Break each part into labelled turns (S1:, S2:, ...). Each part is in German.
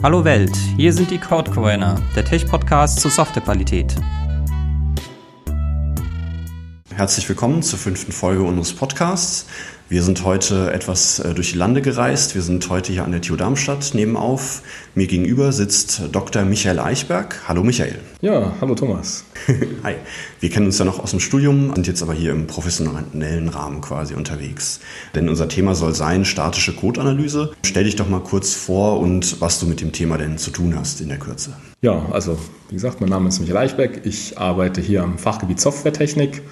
S1: Hallo Welt, hier sind die Code Coiner, der Tech-Podcast zur Softwarequalität.
S2: Herzlich willkommen zur fünften Folge unseres Podcasts. Wir sind heute etwas äh, durch die Lande gereist. Wir sind heute hier an der TU Darmstadt nebenauf. Mir gegenüber sitzt Dr. Michael Eichberg. Hallo Michael.
S3: Ja, hallo Thomas.
S2: Hi. Wir kennen uns ja noch aus dem Studium, sind jetzt aber hier im professionellen Rahmen quasi unterwegs. Denn unser Thema soll sein statische Codeanalyse. Stell dich doch mal kurz vor und was du mit dem Thema denn zu tun hast in der Kürze.
S3: Ja, also wie gesagt, mein Name ist Michael Eichberg. Ich arbeite hier am Fachgebiet Softwaretechnik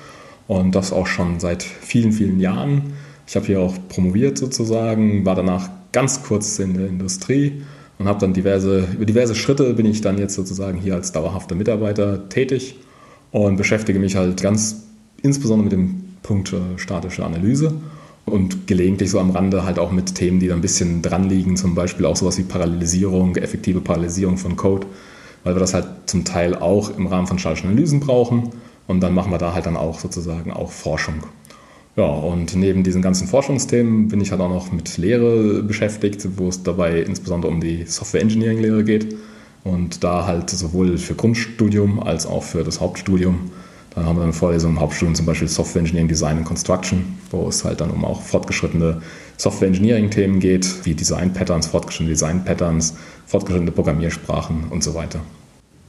S3: und das auch schon seit vielen, vielen Jahren. Ich habe hier auch promoviert sozusagen, war danach ganz kurz in der Industrie und habe dann diverse, über diverse Schritte bin ich dann jetzt sozusagen hier als dauerhafter Mitarbeiter tätig und beschäftige mich halt ganz insbesondere mit dem Punkt äh, statische Analyse und gelegentlich so am Rande halt auch mit Themen, die da ein bisschen dran liegen, zum Beispiel auch sowas wie Parallelisierung, effektive Parallelisierung von Code, weil wir das halt zum Teil auch im Rahmen von statischen Analysen brauchen und dann machen wir da halt dann auch sozusagen auch Forschung. Ja, und neben diesen ganzen Forschungsthemen bin ich halt auch noch mit Lehre beschäftigt, wo es dabei insbesondere um die Software Engineering Lehre geht. Und da halt sowohl für Grundstudium als auch für das Hauptstudium. Da haben wir dann Vorlesungen im Hauptstudium zum Beispiel Software Engineering Design and Construction, wo es halt dann um auch fortgeschrittene Software Engineering Themen geht, wie Design Patterns, fortgeschrittene Design Patterns, fortgeschrittene Programmiersprachen und so weiter.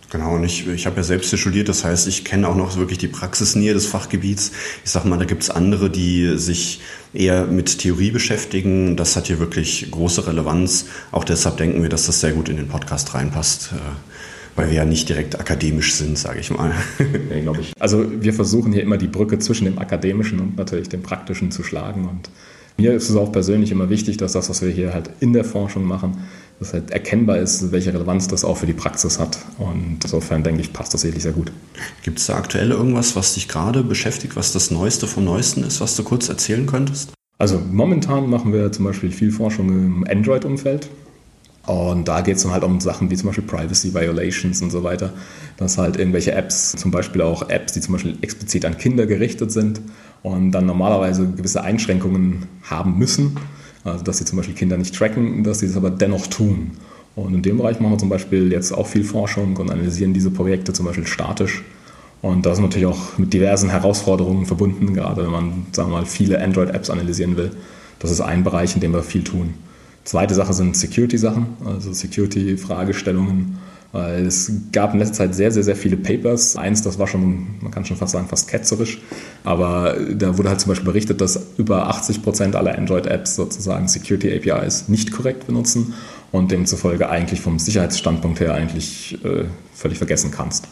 S2: Genau, und ich, ich habe ja selbst hier studiert, das heißt, ich kenne auch noch wirklich die Praxisnähe des Fachgebiets. Ich sage mal, da gibt es andere, die sich eher mit Theorie beschäftigen. Das hat hier wirklich große Relevanz. Auch deshalb denken wir, dass das sehr gut in den Podcast reinpasst, äh, weil wir ja nicht direkt akademisch sind, sage ich mal.
S3: Ja, glaube ich. Also wir versuchen hier immer die Brücke zwischen dem Akademischen und natürlich dem Praktischen zu schlagen. Und mir ist es auch persönlich immer wichtig, dass das, was wir hier halt in der Forschung machen, dass halt erkennbar ist, welche Relevanz das auch für die Praxis hat. Und insofern denke ich, passt das wirklich sehr gut.
S2: Gibt es da aktuell irgendwas, was dich gerade beschäftigt, was das Neueste vom Neuesten ist, was du kurz erzählen könntest?
S3: Also momentan machen wir zum Beispiel viel Forschung im Android-Umfeld. Und da geht es dann halt um Sachen wie zum Beispiel Privacy Violations und so weiter. Dass halt irgendwelche Apps, zum Beispiel auch Apps, die zum Beispiel explizit an Kinder gerichtet sind und dann normalerweise gewisse Einschränkungen haben müssen also dass sie zum Beispiel Kinder nicht tracken, dass sie es aber dennoch tun. Und in dem Bereich machen wir zum Beispiel jetzt auch viel Forschung und analysieren diese Projekte zum Beispiel statisch. Und das ist natürlich auch mit diversen Herausforderungen verbunden, gerade wenn man, sagen wir mal, viele Android-Apps analysieren will. Das ist ein Bereich, in dem wir viel tun. Zweite Sache sind Security-Sachen, also Security-Fragestellungen weil es gab in letzter Zeit sehr, sehr, sehr viele Papers. Eins, das war schon, man kann schon fast sagen, fast ketzerisch. Aber da wurde halt zum Beispiel berichtet, dass über 80 Prozent aller Android-Apps sozusagen Security APIs nicht korrekt benutzen und demzufolge eigentlich vom Sicherheitsstandpunkt her eigentlich äh, völlig vergessen kannst.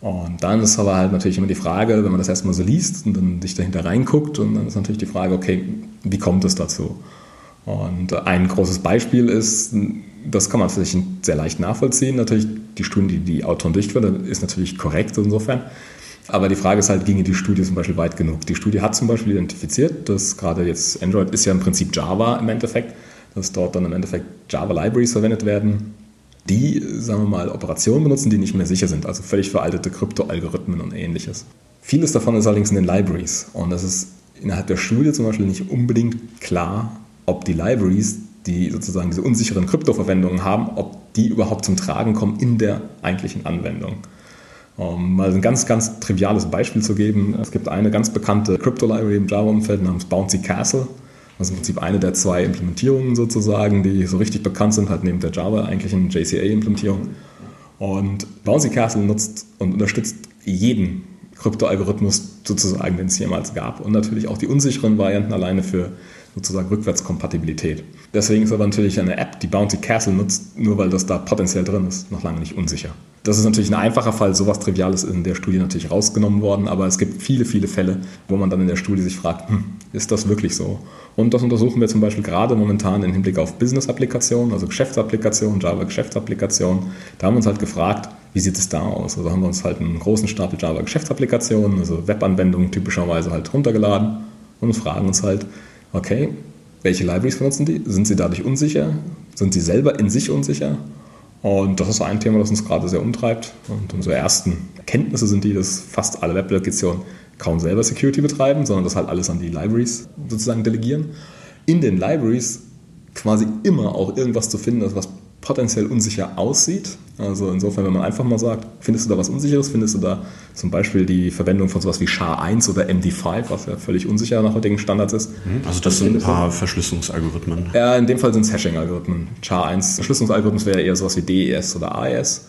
S3: Und dann ist aber halt natürlich immer die Frage, wenn man das erstmal so liest und dann sich dahinter reinguckt, und dann ist natürlich die Frage, okay, wie kommt es dazu? Und ein großes Beispiel ist, das kann man vielleicht sehr leicht nachvollziehen. Natürlich, die Studie, die die Autoren durchführen, ist natürlich korrekt insofern. Aber die Frage ist halt, ginge die Studie zum Beispiel weit genug? Die Studie hat zum Beispiel identifiziert, dass gerade jetzt Android ist ja im Prinzip Java im Endeffekt, dass dort dann im Endeffekt Java-Libraries verwendet werden, die, sagen wir mal, Operationen benutzen, die nicht mehr sicher sind, also völlig veraltete Krypto-Algorithmen und ähnliches. Vieles davon ist allerdings in den Libraries und das ist innerhalb der Studie zum Beispiel nicht unbedingt klar, ob die Libraries, die sozusagen diese unsicheren Kryptoverwendungen haben, ob die überhaupt zum Tragen kommen in der eigentlichen Anwendung. Um mal ein ganz, ganz triviales Beispiel zu geben, es gibt eine ganz bekannte Crypto-Library im Java-Umfeld namens Bouncy Castle. Das ist im Prinzip eine der zwei Implementierungen sozusagen, die so richtig bekannt sind, halt neben der Java eigentlichen JCA-Implementierung. Und Bouncy Castle nutzt und unterstützt jeden Krypto-Algorithmus sozusagen, den es jemals gab. Und natürlich auch die unsicheren Varianten alleine für sozusagen Rückwärtskompatibilität. Deswegen ist aber natürlich eine App, die Bounty Castle nutzt, nur weil das da potenziell drin ist, noch lange nicht unsicher. Das ist natürlich ein einfacher Fall, sowas Triviales in der Studie natürlich rausgenommen worden, aber es gibt viele, viele Fälle, wo man dann in der Studie sich fragt, hm, ist das wirklich so? Und das untersuchen wir zum Beispiel gerade momentan im Hinblick auf Business-Applikationen, also Geschäftsapplikationen, Java-Geschäftsapplikationen. Da haben wir uns halt gefragt, wie sieht es da aus? Also haben wir uns halt einen großen Stapel Java-Geschäftsapplikationen, also Webanwendungen typischerweise halt runtergeladen und fragen uns halt, okay, welche Libraries benutzen die? Sind sie dadurch unsicher? Sind sie selber in sich unsicher? Und das ist ein Thema, das uns gerade sehr umtreibt. Und unsere ersten Erkenntnisse sind die, dass fast alle Web-Applikationen kaum selber Security betreiben, sondern das halt alles an die Libraries sozusagen delegieren. In den Libraries quasi immer auch irgendwas zu finden ist, was potenziell unsicher aussieht. Also insofern, wenn man einfach mal sagt, findest du da was Unsicheres, findest du da zum Beispiel die Verwendung von sowas wie SHA-1 oder MD5, was ja völlig unsicher nach heutigen Standards ist.
S2: Mhm. Also das sind ein paar Verschlüsselungsalgorithmen.
S3: Ja, in dem Fall sind es Hashing-Algorithmen. SHA-1 Verschlüsselungsalgorithmen wäre eher sowas wie DES oder AES.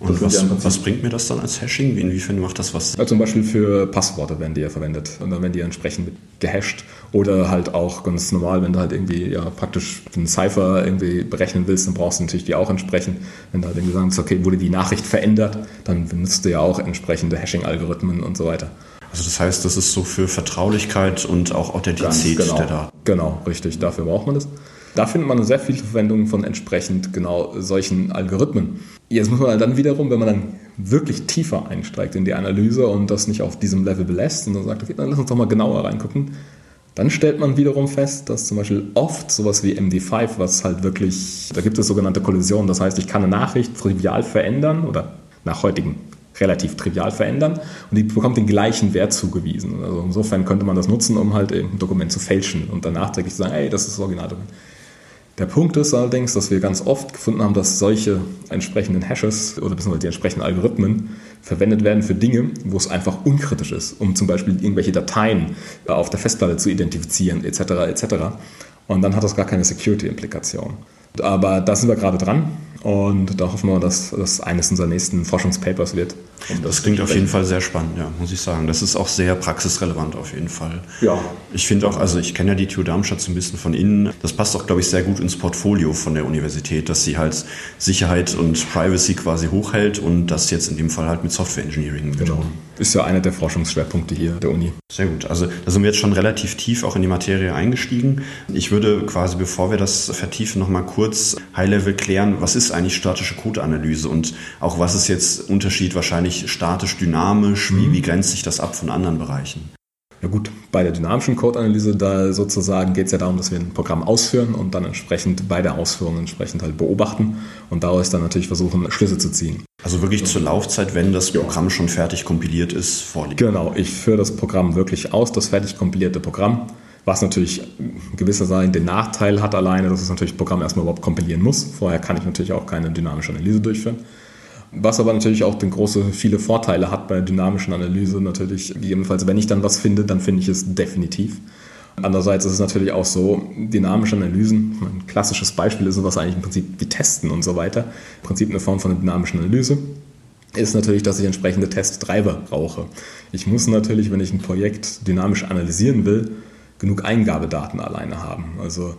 S2: Und was, was, bringt mir das dann als Hashing? Inwiefern macht das was?
S3: Ja, zum Beispiel für Passworte werden die ja verwendet. Und dann werden die entsprechend gehasht. Oder halt auch ganz normal, wenn du halt irgendwie ja praktisch einen Cypher irgendwie berechnen willst, dann brauchst du natürlich die auch entsprechend. Wenn du halt irgendwie sagst, okay, wurde die Nachricht verändert, dann benutzt du ja auch entsprechende Hashing-Algorithmen und so weiter.
S2: Also das heißt, das ist so für Vertraulichkeit und auch Authentizität
S3: genau,
S2: der Daten.
S3: Genau, richtig. Dafür braucht man das. Da findet man sehr viel Verwendung von entsprechend genau solchen Algorithmen. Jetzt muss man dann wiederum, wenn man dann wirklich tiefer einsteigt in die Analyse und das nicht auf diesem Level belässt und dann sagt, okay, dann lass uns doch mal genauer reingucken, dann stellt man wiederum fest, dass zum Beispiel oft sowas wie MD5, was halt wirklich, da gibt es sogenannte Kollisionen, das heißt, ich kann eine Nachricht trivial verändern oder nach heutigen relativ trivial verändern und die bekommt den gleichen Wert zugewiesen. Also insofern könnte man das nutzen, um halt ein Dokument zu fälschen und dann nachträglich zu sagen, hey, das ist das Originaldokument. Der Punkt ist allerdings, dass wir ganz oft gefunden haben, dass solche entsprechenden Hashes oder beziehungsweise die entsprechenden Algorithmen verwendet werden für Dinge, wo es einfach unkritisch ist, um zum Beispiel irgendwelche Dateien auf der Festplatte zu identifizieren etc. etc. Und dann hat das gar keine Security-Implikation. Aber da sind wir gerade dran und da hoffen wir, dass das eines unserer nächsten Forschungspapers wird.
S2: Um das, das klingt auf jeden Fall sehr spannend, ja, muss ich sagen. Das ist auch sehr praxisrelevant auf jeden Fall.
S3: Ja.
S2: Ich finde auch, also ich kenne ja die TU Darmstadt so ein bisschen von innen. Das passt auch, glaube ich, sehr gut ins Portfolio von der Universität, dass sie halt Sicherheit und Privacy quasi hochhält und das jetzt in dem Fall halt mit Software Engineering
S3: genau. Ist ja einer der Forschungsschwerpunkte hier der Uni.
S2: Sehr gut. Also da sind wir jetzt schon relativ tief auch in die Materie eingestiegen. Ich würde quasi, bevor wir das vertiefen, nochmal kurz High-Level klären, was ist eigentlich statische Codeanalyse und auch was ist jetzt Unterschied wahrscheinlich statisch, dynamisch, wie, mhm. wie grenzt sich das ab von anderen Bereichen?
S3: Ja gut, bei der dynamischen Codeanalyse, da sozusagen geht es ja darum, dass wir ein Programm ausführen und dann entsprechend bei der Ausführung entsprechend halt beobachten und daraus dann natürlich versuchen, Schlüsse zu ziehen.
S2: Also wirklich zur Laufzeit, wenn das Programm schon fertig kompiliert ist,
S3: vorliegt. Genau, ich führe das Programm wirklich aus, das fertig kompilierte Programm, was natürlich gewisserweise den Nachteil hat alleine, dass es natürlich das Programm erstmal überhaupt kompilieren muss. Vorher kann ich natürlich auch keine dynamische Analyse durchführen. Was aber natürlich auch den große, viele Vorteile hat bei der dynamischen Analyse natürlich. Jedenfalls, wenn ich dann was finde, dann finde ich es definitiv. Andererseits ist es natürlich auch so, dynamische Analysen, ein klassisches Beispiel ist sowas eigentlich im Prinzip wie Testen und so weiter. Im Prinzip eine Form von einer dynamischen Analyse ist natürlich, dass ich entsprechende Testtreiber brauche. Ich muss natürlich, wenn ich ein Projekt dynamisch analysieren will, genug Eingabedaten alleine haben. Also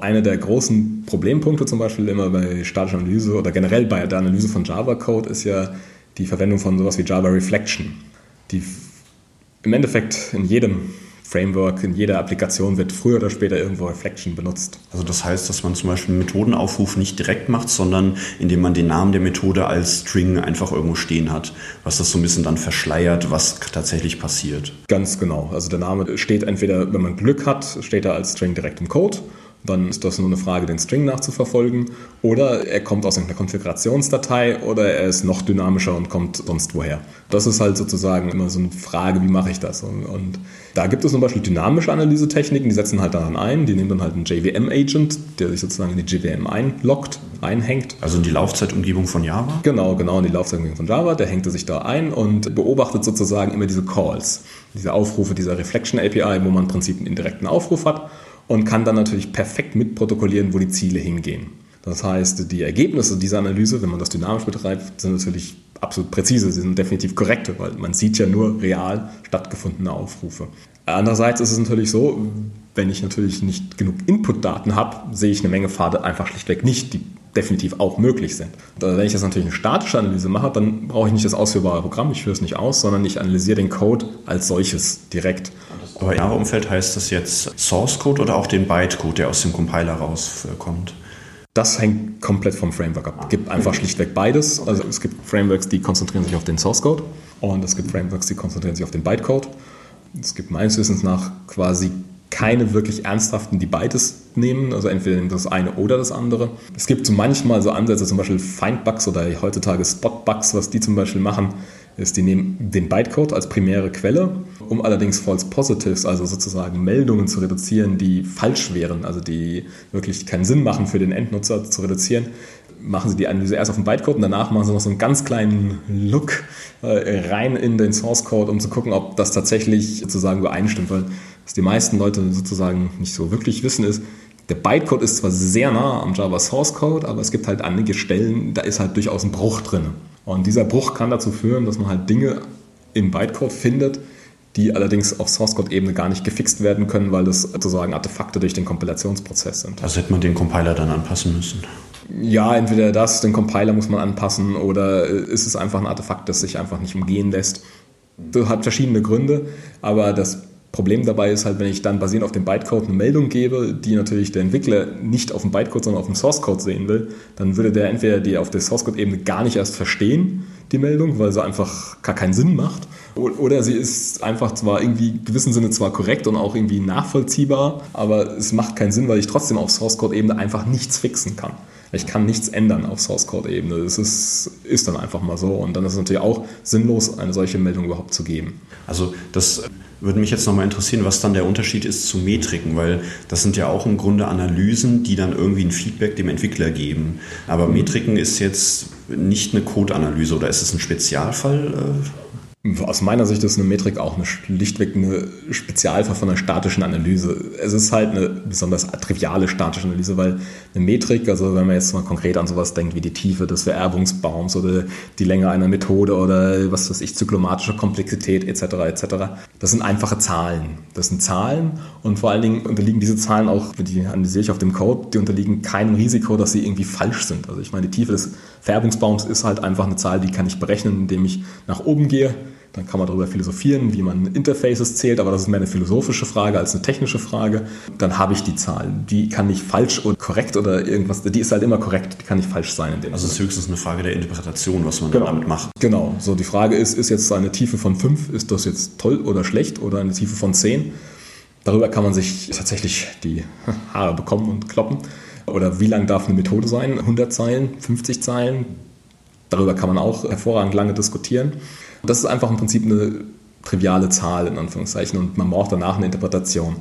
S3: einer der großen Problempunkte zum Beispiel immer bei statischer Analyse oder generell bei der Analyse von Java-Code ist ja die Verwendung von sowas wie Java Reflection. Die im Endeffekt in jedem Framework, in jeder Applikation wird früher oder später irgendwo Reflection benutzt.
S2: Also das heißt, dass man zum Beispiel einen Methodenaufruf nicht direkt macht, sondern indem man den Namen der Methode als String einfach irgendwo stehen hat, was das so ein bisschen dann verschleiert, was tatsächlich passiert.
S3: Ganz genau. Also der Name steht entweder, wenn man Glück hat, steht er als String direkt im Code dann ist das nur eine Frage, den String nachzuverfolgen. Oder er kommt aus einer Konfigurationsdatei oder er ist noch dynamischer und kommt sonst woher. Das ist halt sozusagen immer so eine Frage, wie mache ich das? Und, und da gibt es zum Beispiel dynamische Analysetechniken, die setzen halt daran ein, die nehmen dann halt einen JVM-Agent, der sich sozusagen in die JVM einloggt, einhängt.
S2: Also in die Laufzeitumgebung von Java?
S3: Genau, genau, in die Laufzeitumgebung von Java. Der hängt sich da ein und beobachtet sozusagen immer diese Calls, diese Aufrufe dieser Reflection API, wo man im Prinzip einen indirekten Aufruf hat und kann dann natürlich perfekt mitprotokollieren, wo die Ziele hingehen. Das heißt, die Ergebnisse dieser Analyse, wenn man das dynamisch betreibt, sind natürlich absolut präzise, sie sind definitiv korrekt, weil man sieht ja nur real stattgefundene Aufrufe. Andererseits ist es natürlich so, wenn ich natürlich nicht genug Inputdaten habe, sehe ich eine Menge Pfade einfach schlichtweg nicht, die definitiv auch möglich sind. Wenn ich jetzt natürlich eine statische Analyse mache, dann brauche ich nicht das ausführbare Programm, ich führe es nicht aus, sondern ich analysiere den Code als solches direkt.
S2: Aber im Java-Umfeld heißt das jetzt Source Code oder auch den Bytecode, der aus dem Compiler rauskommt?
S3: Das hängt komplett vom Framework ab. Es gibt einfach schlichtweg beides. Also es gibt Frameworks, die konzentrieren sich auf den Source Code und es gibt Frameworks, die konzentrieren sich auf den Bytecode. Es gibt meines Wissens nach quasi keine wirklich ernsthaften, die beides nehmen, also entweder das eine oder das andere. Es gibt so manchmal so Ansätze, zum Beispiel Findbugs oder heutzutage Spotbugs, was die zum Beispiel machen, ist, die nehmen den Bytecode als primäre Quelle, um allerdings False Positives, also sozusagen Meldungen zu reduzieren, die falsch wären, also die wirklich keinen Sinn machen für den Endnutzer zu reduzieren, machen Sie die Analyse erst auf dem Bytecode und danach machen Sie noch so einen ganz kleinen Look äh, rein in den Source Code, um zu gucken, ob das tatsächlich sozusagen übereinstimmt. Weil was die meisten Leute sozusagen nicht so wirklich wissen ist, der Bytecode ist zwar sehr nah am Java Source Code, aber es gibt halt einige Stellen, da ist halt durchaus ein Bruch drin. Und dieser Bruch kann dazu führen, dass man halt Dinge im Bytecode findet, die allerdings auf Source Code Ebene gar nicht gefixt werden können, weil das sozusagen Artefakte durch den Kompilationsprozess sind.
S2: Also hätte man den Compiler dann anpassen müssen.
S3: Ja, entweder das, den Compiler muss man anpassen oder ist es einfach ein Artefakt, das sich einfach nicht umgehen lässt. Das hat verschiedene Gründe, aber das Problem dabei ist halt, wenn ich dann basierend auf dem Bytecode eine Meldung gebe, die natürlich der Entwickler nicht auf dem Bytecode, sondern auf dem Source Code sehen will, dann würde der entweder die auf der Source Code Ebene gar nicht erst verstehen, die Meldung, weil sie einfach gar keinen Sinn macht. Oder sie ist einfach zwar irgendwie in gewissem Sinne zwar korrekt und auch irgendwie nachvollziehbar, aber es macht keinen Sinn, weil ich trotzdem auf Source Code Ebene einfach nichts fixen kann. Ich kann nichts ändern auf Source Code Ebene. Das ist, ist dann einfach mal so. Und dann ist es natürlich auch sinnlos, eine solche Meldung überhaupt zu geben.
S2: Also das würde mich jetzt nochmal interessieren, was dann der Unterschied ist zu Metriken, weil das sind ja auch im Grunde Analysen, die dann irgendwie ein Feedback dem Entwickler geben. Aber Metriken ist jetzt nicht eine Code-Analyse oder ist es ein Spezialfall?
S3: Aus meiner Sicht ist eine Metrik auch eine, schlichtweg eine Spezialfall von einer statischen Analyse. Es ist halt eine besonders triviale statische Analyse, weil eine Metrik, also wenn man jetzt mal konkret an sowas denkt wie die Tiefe des Vererbungsbaums oder die Länge einer Methode oder was weiß ich, zyklomatische Komplexität etc. etc., das sind einfache Zahlen. Das sind Zahlen und vor allen Dingen unterliegen diese Zahlen auch, die analysiere ich auf dem Code, die unterliegen keinem Risiko, dass sie irgendwie falsch sind. Also ich meine, die Tiefe des Vererbungsbaums ist halt einfach eine Zahl, die kann ich berechnen, indem ich nach oben gehe dann kann man darüber philosophieren, wie man Interfaces zählt, aber das ist mehr eine philosophische Frage als eine technische Frage. Dann habe ich die Zahl. Die kann nicht falsch oder korrekt oder irgendwas, die ist halt immer korrekt, die kann nicht falsch sein.
S2: also es ist höchstens eine Frage der Interpretation, was man
S3: genau.
S2: damit macht.
S3: Genau, so die Frage ist, ist jetzt eine Tiefe von 5, ist das jetzt toll oder schlecht oder eine Tiefe von 10? Darüber kann man sich tatsächlich die Haare bekommen und kloppen. Oder wie lang darf eine Methode sein? 100 Zeilen, 50 Zeilen? Darüber kann man auch hervorragend lange diskutieren. Das ist einfach im Prinzip eine triviale Zahl in Anführungszeichen und man braucht danach eine Interpretation.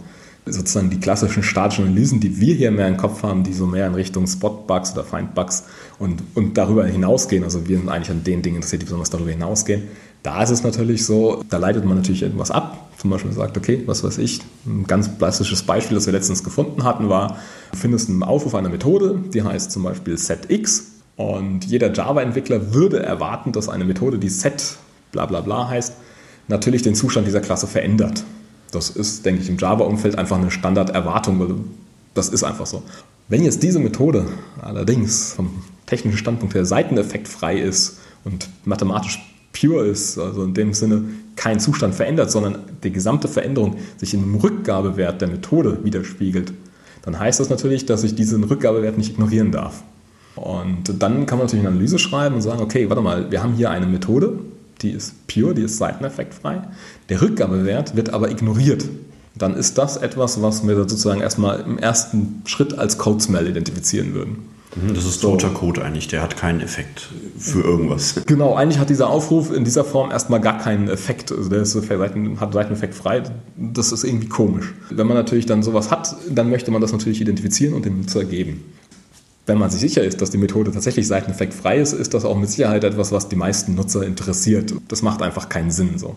S3: Sozusagen die klassischen statischen Analysen, die wir hier mehr im Kopf haben, die so mehr in Richtung Spot-Bugs oder Find-Bugs und, und darüber hinausgehen, also wir sind eigentlich an den Dingen interessiert, die besonders darüber hinausgehen. Da ist es natürlich so, da leitet man natürlich etwas ab. Zum Beispiel sagt, okay, was weiß ich, ein ganz klassisches Beispiel, das wir letztens gefunden hatten, war, du findest einen Aufruf einer Methode, die heißt zum Beispiel setX und jeder Java-Entwickler würde erwarten, dass eine Methode, die set bla bla bla heißt, natürlich den Zustand dieser Klasse verändert. Das ist, denke ich, im Java-Umfeld einfach eine Standarderwartung, weil das ist einfach so. Wenn jetzt diese Methode allerdings vom technischen Standpunkt her seiteneffektfrei ist und mathematisch pure ist, also in dem Sinne keinen Zustand verändert, sondern die gesamte Veränderung sich in einem Rückgabewert der Methode widerspiegelt, dann heißt das natürlich, dass ich diesen Rückgabewert nicht ignorieren darf. Und dann kann man natürlich eine Analyse schreiben und sagen, okay, warte mal, wir haben hier eine Methode, die ist pure, die ist seiteneffektfrei. Der Rückgabewert wird aber ignoriert. Dann ist das etwas, was wir sozusagen erstmal im ersten Schritt als Code Smell identifizieren würden.
S2: Mhm, das ist toter Code eigentlich, der hat keinen Effekt für irgendwas.
S3: Genau, eigentlich hat dieser Aufruf in dieser Form erstmal gar keinen Effekt. Also der ist, hat Seiteneffekt frei. Das ist irgendwie komisch. Wenn man natürlich dann sowas hat, dann möchte man das natürlich identifizieren und dem Nutzer geben wenn man sich sicher ist, dass die Methode tatsächlich seiteneffektfrei ist, ist das auch mit Sicherheit etwas, was die meisten Nutzer interessiert. Das macht einfach keinen Sinn so.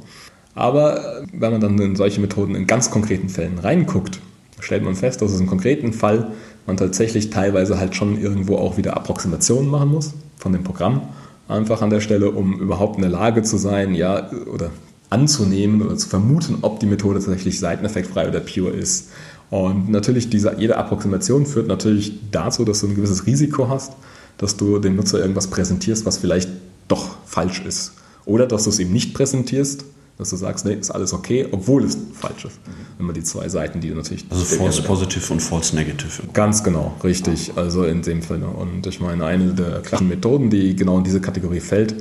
S3: Aber wenn man dann in solche Methoden in ganz konkreten Fällen reinguckt, stellt man fest, dass es im konkreten Fall man tatsächlich teilweise halt schon irgendwo auch wieder Approximationen machen muss von dem Programm. Einfach an der Stelle, um überhaupt in der Lage zu sein, ja, oder anzunehmen oder zu vermuten, ob die Methode tatsächlich seiteneffektfrei oder pure ist. Und natürlich, diese, jede Approximation führt natürlich dazu, dass du ein gewisses Risiko hast, dass du dem Nutzer irgendwas präsentierst, was vielleicht doch falsch ist. Oder dass du es ihm nicht präsentierst, dass du sagst, nee, ist alles okay, obwohl es falsch ist. Wenn man die zwei Seiten, die du natürlich.
S2: Also false positive und false negative.
S3: Ganz genau, richtig. Also in dem Fall. Und ich meine, eine der klassischen Methoden, die genau in diese Kategorie fällt,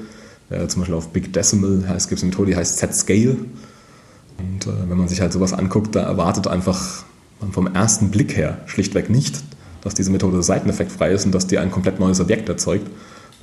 S3: äh, zum Beispiel auf Big Decimal heißt, gibt es eine Methode, die heißt Set Scale. Und äh, wenn man sich halt sowas anguckt, da erwartet einfach man vom ersten Blick her schlichtweg nicht, dass diese Methode seiteneffektfrei ist und dass die ein komplett neues Objekt erzeugt,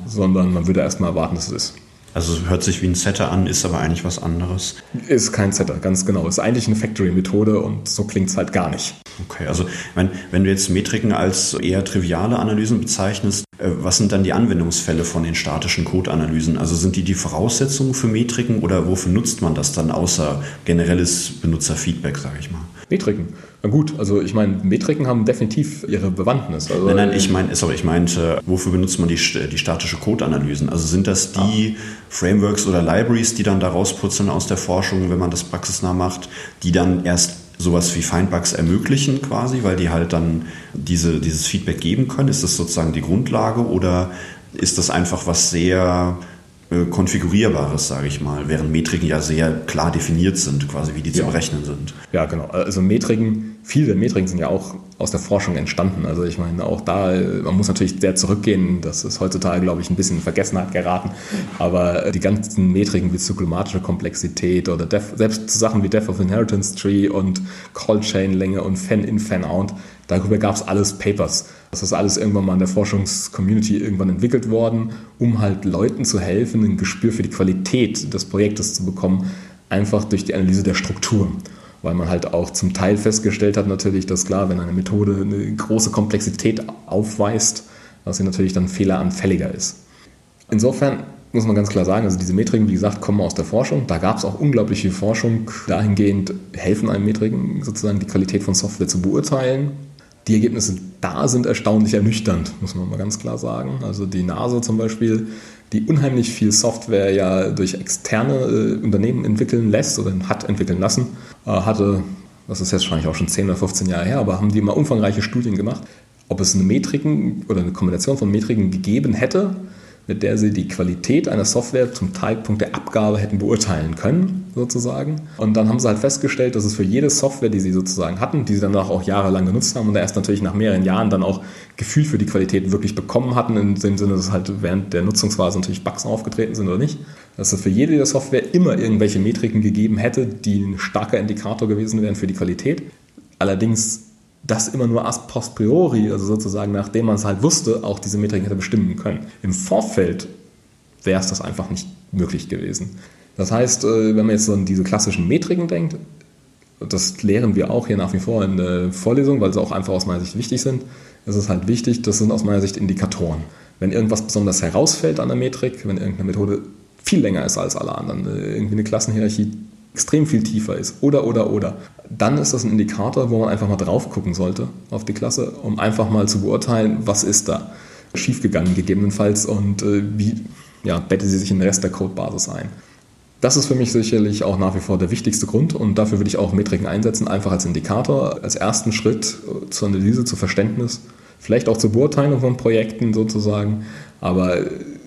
S3: sondern man würde erstmal erwarten, dass es ist.
S2: Also hört sich wie ein Setter an, ist aber eigentlich was anderes.
S3: Ist kein Setter, ganz genau. Ist eigentlich eine Factory-Methode und so klingt es halt gar nicht.
S2: Okay, also wenn, wenn du jetzt Metriken als eher triviale Analysen bezeichnest, was sind dann die Anwendungsfälle von den statischen Code-Analysen? Also sind die die Voraussetzungen für Metriken oder wofür nutzt man das dann außer generelles Benutzerfeedback, sage ich mal?
S3: Metriken. Na gut, also ich meine, Metriken haben definitiv ihre Bewandtnis. Also
S2: nein, nein, ich meine, sorry, ich meinte, wofür benutzt man die, die statische Code-Analysen? Also sind das die ah. Frameworks oder Libraries, die dann da rausputzeln aus der Forschung, wenn man das praxisnah macht, die dann erst sowas wie Findbugs ermöglichen quasi, weil die halt dann diese, dieses Feedback geben können? Ist das sozusagen die Grundlage oder ist das einfach was sehr äh, konfigurierbares, sage ich mal, während Metriken ja sehr klar definiert sind, quasi wie die ja. zu berechnen sind.
S3: Ja, genau. Also Metriken, viele der Metriken sind ja auch aus der Forschung entstanden. Also ich meine, auch da, man muss natürlich sehr zurückgehen, das ist heutzutage, glaube ich, ein bisschen in Vergessenheit geraten, aber die ganzen Metriken wie zyklomatische Komplexität oder Def, selbst Sachen wie Depth of Inheritance Tree und Call-Chain-Länge und Fan-in, Fan-out, darüber gab es alles Papers. Das ist alles irgendwann mal in der Forschungscommunity irgendwann entwickelt worden, um halt Leuten zu helfen, ein Gespür für die Qualität des Projektes zu bekommen, einfach durch die Analyse der Struktur weil man halt auch zum Teil festgestellt hat natürlich, dass klar, wenn eine Methode eine große Komplexität aufweist, dass sie natürlich dann fehleranfälliger ist. Insofern muss man ganz klar sagen, also diese Metriken, wie gesagt, kommen aus der Forschung. Da gab es auch unglaublich viel Forschung dahingehend, helfen einem Metriken sozusagen die Qualität von Software zu beurteilen. Die Ergebnisse da sind erstaunlich ernüchternd, muss man mal ganz klar sagen. Also die NASA zum Beispiel die unheimlich viel Software ja durch externe äh, Unternehmen entwickeln lässt oder hat entwickeln lassen, äh, hatte, das ist jetzt wahrscheinlich auch schon 10 oder 15 Jahre her, aber haben die immer umfangreiche Studien gemacht, ob es eine Metriken oder eine Kombination von Metriken gegeben hätte, mit der sie die Qualität einer Software zum Zeitpunkt der Abgabe hätten beurteilen können, sozusagen. Und dann haben sie halt festgestellt, dass es für jede Software, die sie sozusagen hatten, die sie danach auch jahrelang genutzt haben und erst natürlich nach mehreren Jahren dann auch Gefühl für die Qualität wirklich bekommen hatten, in dem Sinne, dass halt während der Nutzungsphase natürlich Bugs aufgetreten sind oder nicht, dass es für jede der Software immer irgendwelche Metriken gegeben hätte, die ein starker Indikator gewesen wären für die Qualität. Allerdings das immer nur a posteriori, also sozusagen nachdem man es halt wusste, auch diese Metriken hätte bestimmen können. Im Vorfeld wäre es das einfach nicht möglich gewesen. Das heißt, äh, wenn man jetzt so an diese klassischen Metriken denkt, das lehren wir auch hier nach wie vor in der Vorlesung, weil sie auch einfach aus meiner Sicht wichtig sind, ist es halt wichtig, das sind aus meiner Sicht Indikatoren. Wenn irgendwas besonders herausfällt an der Metrik, wenn irgendeine Methode viel länger ist als alle anderen, äh, irgendwie eine Klassenhierarchie extrem viel tiefer ist oder, oder, oder, dann ist das ein Indikator, wo man einfach mal drauf gucken sollte auf die Klasse, um einfach mal zu beurteilen, was ist da schiefgegangen gegebenenfalls und äh, wie ja, bettet sie sich in den Rest der Codebasis ein. Das ist für mich sicherlich auch nach wie vor der wichtigste Grund und dafür würde ich auch Metriken einsetzen, einfach als Indikator, als ersten Schritt zur Analyse, zu Verständnis, vielleicht auch zur Beurteilung von Projekten sozusagen, aber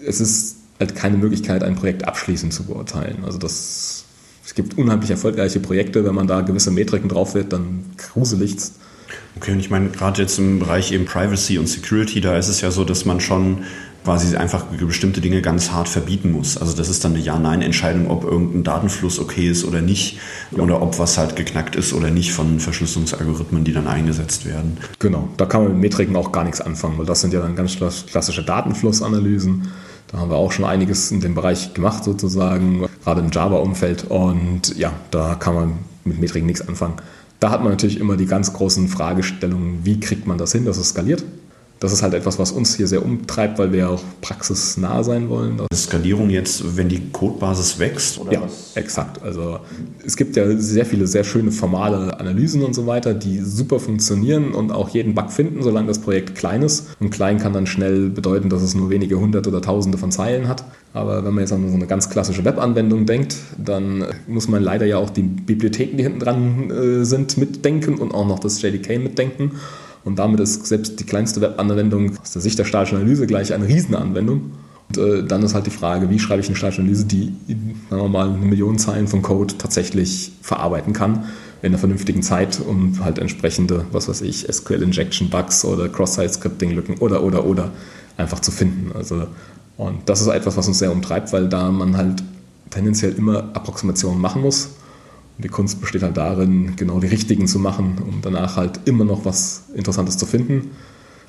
S3: es ist halt keine Möglichkeit, ein Projekt abschließend zu beurteilen. Also das es gibt unheimlich erfolgreiche Projekte, wenn man da gewisse Metriken drauf wird, dann gruseligt's.
S2: Okay, und ich meine, gerade jetzt im Bereich eben Privacy und Security, da ist es ja so, dass man schon quasi einfach bestimmte Dinge ganz hart verbieten muss. Also das ist dann eine Ja-Nein-Entscheidung, ob irgendein Datenfluss okay ist oder nicht ja. oder ob was halt geknackt ist oder nicht von Verschlüsselungsalgorithmen, die dann eingesetzt werden.
S3: Genau, da kann man mit Metriken auch gar nichts anfangen, weil das sind ja dann ganz klassische Datenflussanalysen. Da haben wir auch schon einiges in dem Bereich gemacht sozusagen, gerade im Java-Umfeld. Und ja, da kann man mit Metriken nichts anfangen. Da hat man natürlich immer die ganz großen Fragestellungen, wie kriegt man das hin, dass es skaliert? Das ist halt etwas, was uns hier sehr umtreibt, weil wir ja auch praxisnah sein wollen.
S2: Skalierung jetzt, wenn die Codebasis wächst?
S3: Oder ja, was? exakt. Also es gibt ja sehr viele sehr schöne formale Analysen und so weiter, die super funktionieren und auch jeden Bug finden, solange das Projekt klein ist. Und klein kann dann schnell bedeuten, dass es nur wenige hundert oder tausende von Zeilen hat. Aber wenn man jetzt an so eine ganz klassische Webanwendung denkt, dann muss man leider ja auch die Bibliotheken, die hinten dran äh, sind, mitdenken und auch noch das JDK mitdenken. Und damit ist selbst die kleinste Webanwendung aus der Sicht der statischen Analyse gleich eine Riesenanwendung. Und äh, dann ist halt die Frage, wie schreibe ich eine statische Analyse, die, sagen wir mal, eine Million Zeilen von Code tatsächlich verarbeiten kann in einer vernünftigen Zeit, um halt entsprechende, was weiß ich, SQL-Injection-Bugs oder Cross-Site-Scripting-Lücken oder, oder, oder einfach zu finden. Also, und das ist etwas, was uns sehr umtreibt, weil da man halt tendenziell immer Approximationen machen muss und die Kunst besteht halt darin, genau die richtigen zu machen, um danach halt immer noch was Interessantes zu finden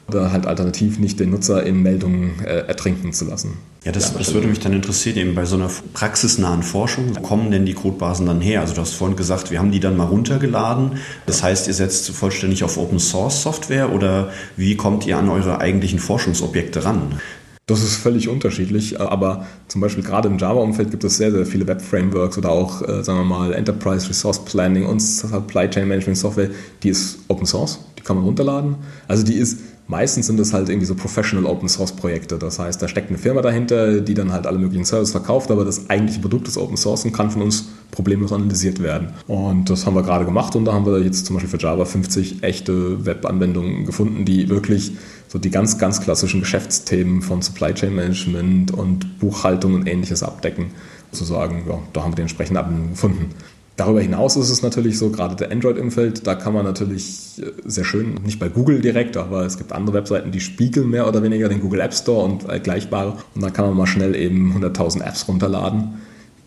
S3: oder halt alternativ nicht den Nutzer in Meldungen äh, ertrinken zu lassen.
S2: Ja, das, das würde mich dann interessieren, eben bei so einer praxisnahen Forschung, wo kommen denn die Codebasen dann her? Also du hast vorhin gesagt, wir haben die dann mal runtergeladen. Das heißt, ihr setzt vollständig auf Open Source Software oder wie kommt ihr an eure eigentlichen Forschungsobjekte ran?
S3: Das ist völlig unterschiedlich, aber zum Beispiel gerade im Java-Umfeld gibt es sehr, sehr viele Web-Frameworks oder auch, äh, sagen wir mal, Enterprise Resource Planning und Supply Chain Management Software, die ist Open Source, die kann man runterladen. Also die ist Meistens sind das halt irgendwie so Professional Open Source Projekte. Das heißt, da steckt eine Firma dahinter, die dann halt alle möglichen Services verkauft, aber das eigentliche Produkt ist Open Source und kann von uns problemlos analysiert werden. Und das haben wir gerade gemacht und da haben wir jetzt zum Beispiel für Java 50 echte Webanwendungen gefunden, die wirklich so die ganz, ganz klassischen Geschäftsthemen von Supply Chain Management und Buchhaltung und ähnliches abdecken. Sozusagen, ja, da haben wir die entsprechenden Anwendungen gefunden. Darüber hinaus ist es natürlich so, gerade der Android-Umfeld, da kann man natürlich äh, sehr schön, nicht bei Google direkt, aber es gibt andere Webseiten, die spiegeln mehr oder weniger den Google App Store und vergleichbare. Und da kann man mal schnell eben 100.000 Apps runterladen.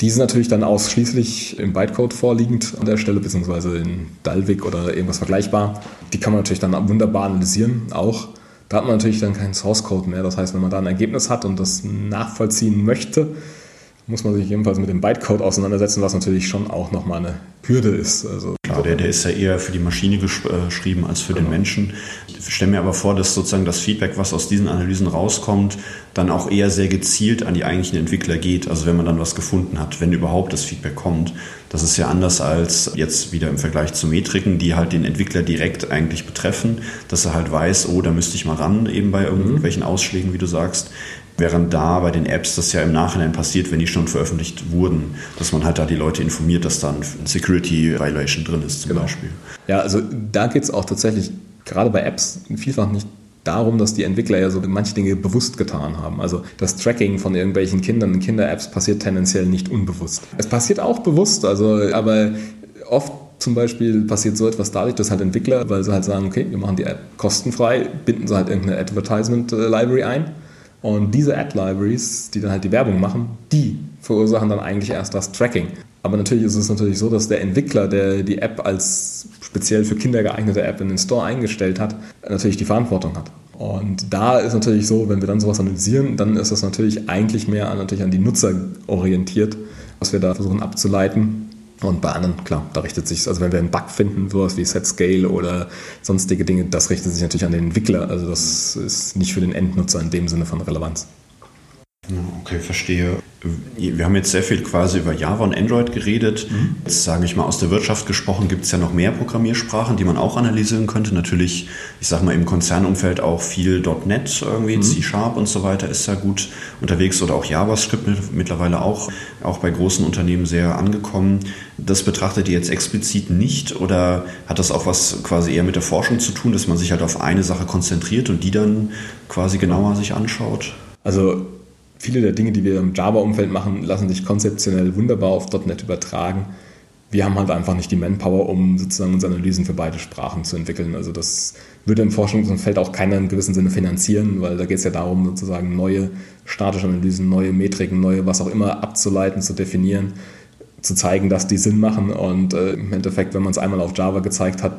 S3: Die sind natürlich dann ausschließlich im Bytecode vorliegend an der Stelle, beziehungsweise in Dalvik oder irgendwas vergleichbar. Die kann man natürlich dann wunderbar analysieren, auch. Da hat man natürlich dann keinen Source Code mehr. Das heißt, wenn man da ein Ergebnis hat und das nachvollziehen möchte, muss man sich jedenfalls mit dem Bytecode auseinandersetzen, was natürlich schon auch nochmal eine Hürde ist.
S2: Also Der, der ist ja eher für die Maschine äh, geschrieben als für genau. den Menschen. Ich stelle mir aber vor, dass sozusagen das Feedback, was aus diesen Analysen rauskommt, dann auch eher sehr gezielt an die eigentlichen Entwickler geht. Also wenn man dann was gefunden hat, wenn überhaupt das Feedback kommt. Das ist ja anders als jetzt wieder im Vergleich zu Metriken, die halt den Entwickler direkt eigentlich betreffen, dass er halt weiß, oh, da müsste ich mal ran, eben bei irgendwelchen Ausschlägen, wie du sagst. Während da bei den Apps das ja im Nachhinein passiert, wenn die schon veröffentlicht wurden, dass man halt da die Leute informiert, dass da ein Security Violation drin ist zum genau. Beispiel.
S3: Ja, also da geht es auch tatsächlich gerade bei Apps vielfach nicht darum, dass die Entwickler ja so manche Dinge bewusst getan haben. Also das Tracking von irgendwelchen Kindern in Kinder-Apps passiert tendenziell nicht unbewusst. Es passiert auch bewusst, also aber oft zum Beispiel passiert so etwas dadurch, dass halt Entwickler, weil sie halt sagen, okay, wir machen die App kostenfrei, binden sie halt irgendeine Advertisement Library ein und diese Ad-Libraries, die dann halt die Werbung machen, die verursachen dann eigentlich erst das Tracking. Aber natürlich ist es natürlich so, dass der Entwickler, der die App als speziell für Kinder geeignete App in den Store eingestellt hat, natürlich die Verantwortung hat. Und da ist natürlich so, wenn wir dann sowas analysieren, dann ist das natürlich eigentlich mehr natürlich an die Nutzer orientiert, was wir da versuchen abzuleiten. Und bei anderen, klar, da richtet sich, also wenn wir einen Bug finden, sowas wie Set Scale oder sonstige Dinge, das richtet sich natürlich an den Entwickler. Also das ist nicht für den Endnutzer in dem Sinne von Relevanz.
S2: Okay, verstehe. Wir haben jetzt sehr viel quasi über Java und Android geredet. Mhm. Jetzt sage ich mal aus der Wirtschaft gesprochen, gibt es ja noch mehr Programmiersprachen, die man auch analysieren könnte. Natürlich, ich sage mal im Konzernumfeld auch viel .NET irgendwie, mhm. C-Sharp und so weiter ist ja gut unterwegs oder auch JavaScript mittlerweile auch, auch bei großen Unternehmen sehr angekommen. Das betrachtet ihr jetzt explizit nicht oder hat das auch was quasi eher mit der Forschung zu tun, dass man sich halt auf eine Sache konzentriert und die dann quasi genauer sich anschaut?
S3: Also viele der Dinge, die wir im Java-Umfeld machen, lassen sich konzeptionell wunderbar auf .NET übertragen. Wir haben halt einfach nicht die Manpower, um sozusagen unsere Analysen für beide Sprachen zu entwickeln. Also das würde im Forschungsumfeld auch keiner in gewissem Sinne finanzieren, weil da geht es ja darum, sozusagen neue statische Analysen, neue Metriken, neue was auch immer abzuleiten, zu definieren, zu zeigen, dass die Sinn machen. Und äh, im Endeffekt, wenn man es einmal auf Java gezeigt hat,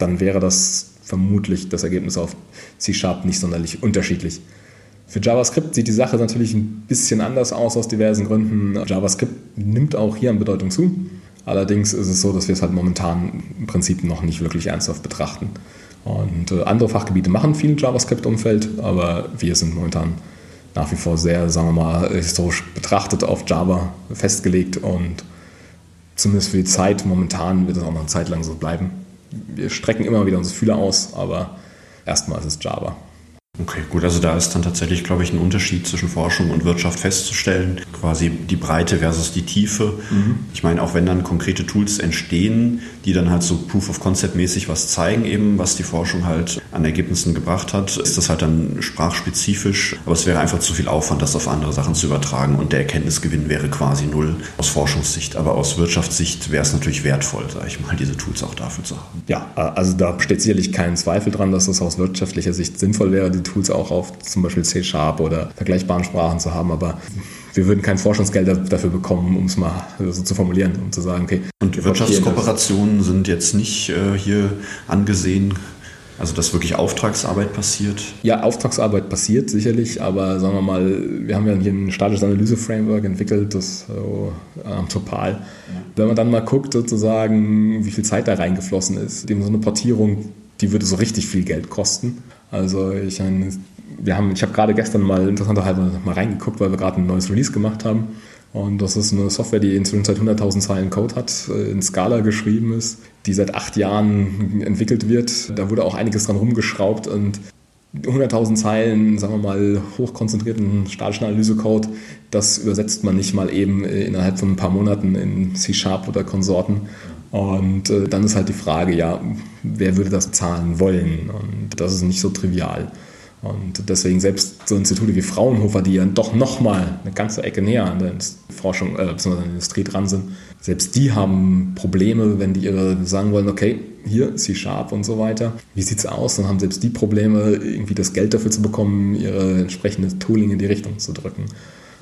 S3: dann wäre das vermutlich das Ergebnis auf C-Sharp nicht sonderlich unterschiedlich. Für JavaScript sieht die Sache natürlich ein bisschen anders aus aus diversen Gründen. JavaScript nimmt auch hier an Bedeutung zu. Allerdings ist es so, dass wir es halt momentan im Prinzip noch nicht wirklich ernsthaft betrachten. Und äh, andere Fachgebiete machen viel JavaScript-Umfeld, aber wir sind momentan nach wie vor sehr, sagen wir mal, historisch betrachtet auf Java festgelegt und zumindest für die Zeit momentan wird es auch noch eine Zeit lang so bleiben. Wir strecken immer wieder unsere Fühler aus, aber erstmal ist es Java.
S2: Okay, gut, also da ist dann tatsächlich, glaube ich, ein Unterschied zwischen Forschung und Wirtschaft festzustellen. Quasi die Breite versus die Tiefe. Mhm. Ich meine, auch wenn dann konkrete Tools entstehen, die dann halt so Proof of Concept mäßig was zeigen, eben, was die Forschung halt an Ergebnissen gebracht hat, ist das halt dann sprachspezifisch. Aber es wäre einfach zu viel Aufwand, das auf andere Sachen zu übertragen und der Erkenntnisgewinn wäre quasi null aus Forschungssicht. Aber aus Wirtschaftssicht wäre es natürlich wertvoll, sage ich mal, diese Tools auch dafür zu haben.
S3: Ja, also da besteht sicherlich kein Zweifel dran, dass das aus wirtschaftlicher Sicht sinnvoll wäre, die Tools auch auf zum Beispiel C-Sharp oder vergleichbaren Sprachen zu haben, aber wir würden kein Forschungsgeld dafür bekommen, um es mal so zu formulieren, um zu sagen, okay.
S2: Und Wirtschaftskooperationen sind jetzt nicht äh, hier angesehen Also dass wirklich Auftragsarbeit passiert?
S3: Ja, Auftragsarbeit passiert sicherlich, aber sagen wir mal, wir haben ja hier ein statisches Analyse-Framework entwickelt, das äh, Topal. Ja. Wenn man dann mal guckt, sozusagen, wie viel Zeit da reingeflossen ist, dem so eine Portierung, die würde so richtig viel Geld kosten. Also ich, wir haben, ich habe gerade gestern mal interessanterweise mal reingeguckt, weil wir gerade ein neues Release gemacht haben. Und das ist eine Software, die inzwischen seit 100.000 Zeilen Code hat, äh, in Scala geschrieben ist, die seit acht Jahren entwickelt wird. Da wurde auch einiges dran rumgeschraubt und 100.000 Zeilen, sagen wir mal, hochkonzentrierten statischen Analysecode, das übersetzt man nicht mal eben äh, innerhalb von ein paar Monaten in C-Sharp oder Konsorten. Und äh, dann ist halt die Frage, ja, wer würde das zahlen wollen? Und das ist nicht so trivial. Und deswegen selbst so Institute wie Fraunhofer, die ja doch nochmal eine ganze Ecke näher an der Forschung äh, bzw. an der Industrie dran sind, selbst die haben Probleme, wenn die ihre sagen wollen, okay, hier C-Sharp und so weiter. Wie sieht es aus? Dann haben selbst die Probleme, irgendwie das Geld dafür zu bekommen, ihre entsprechende Tooling in die Richtung zu drücken.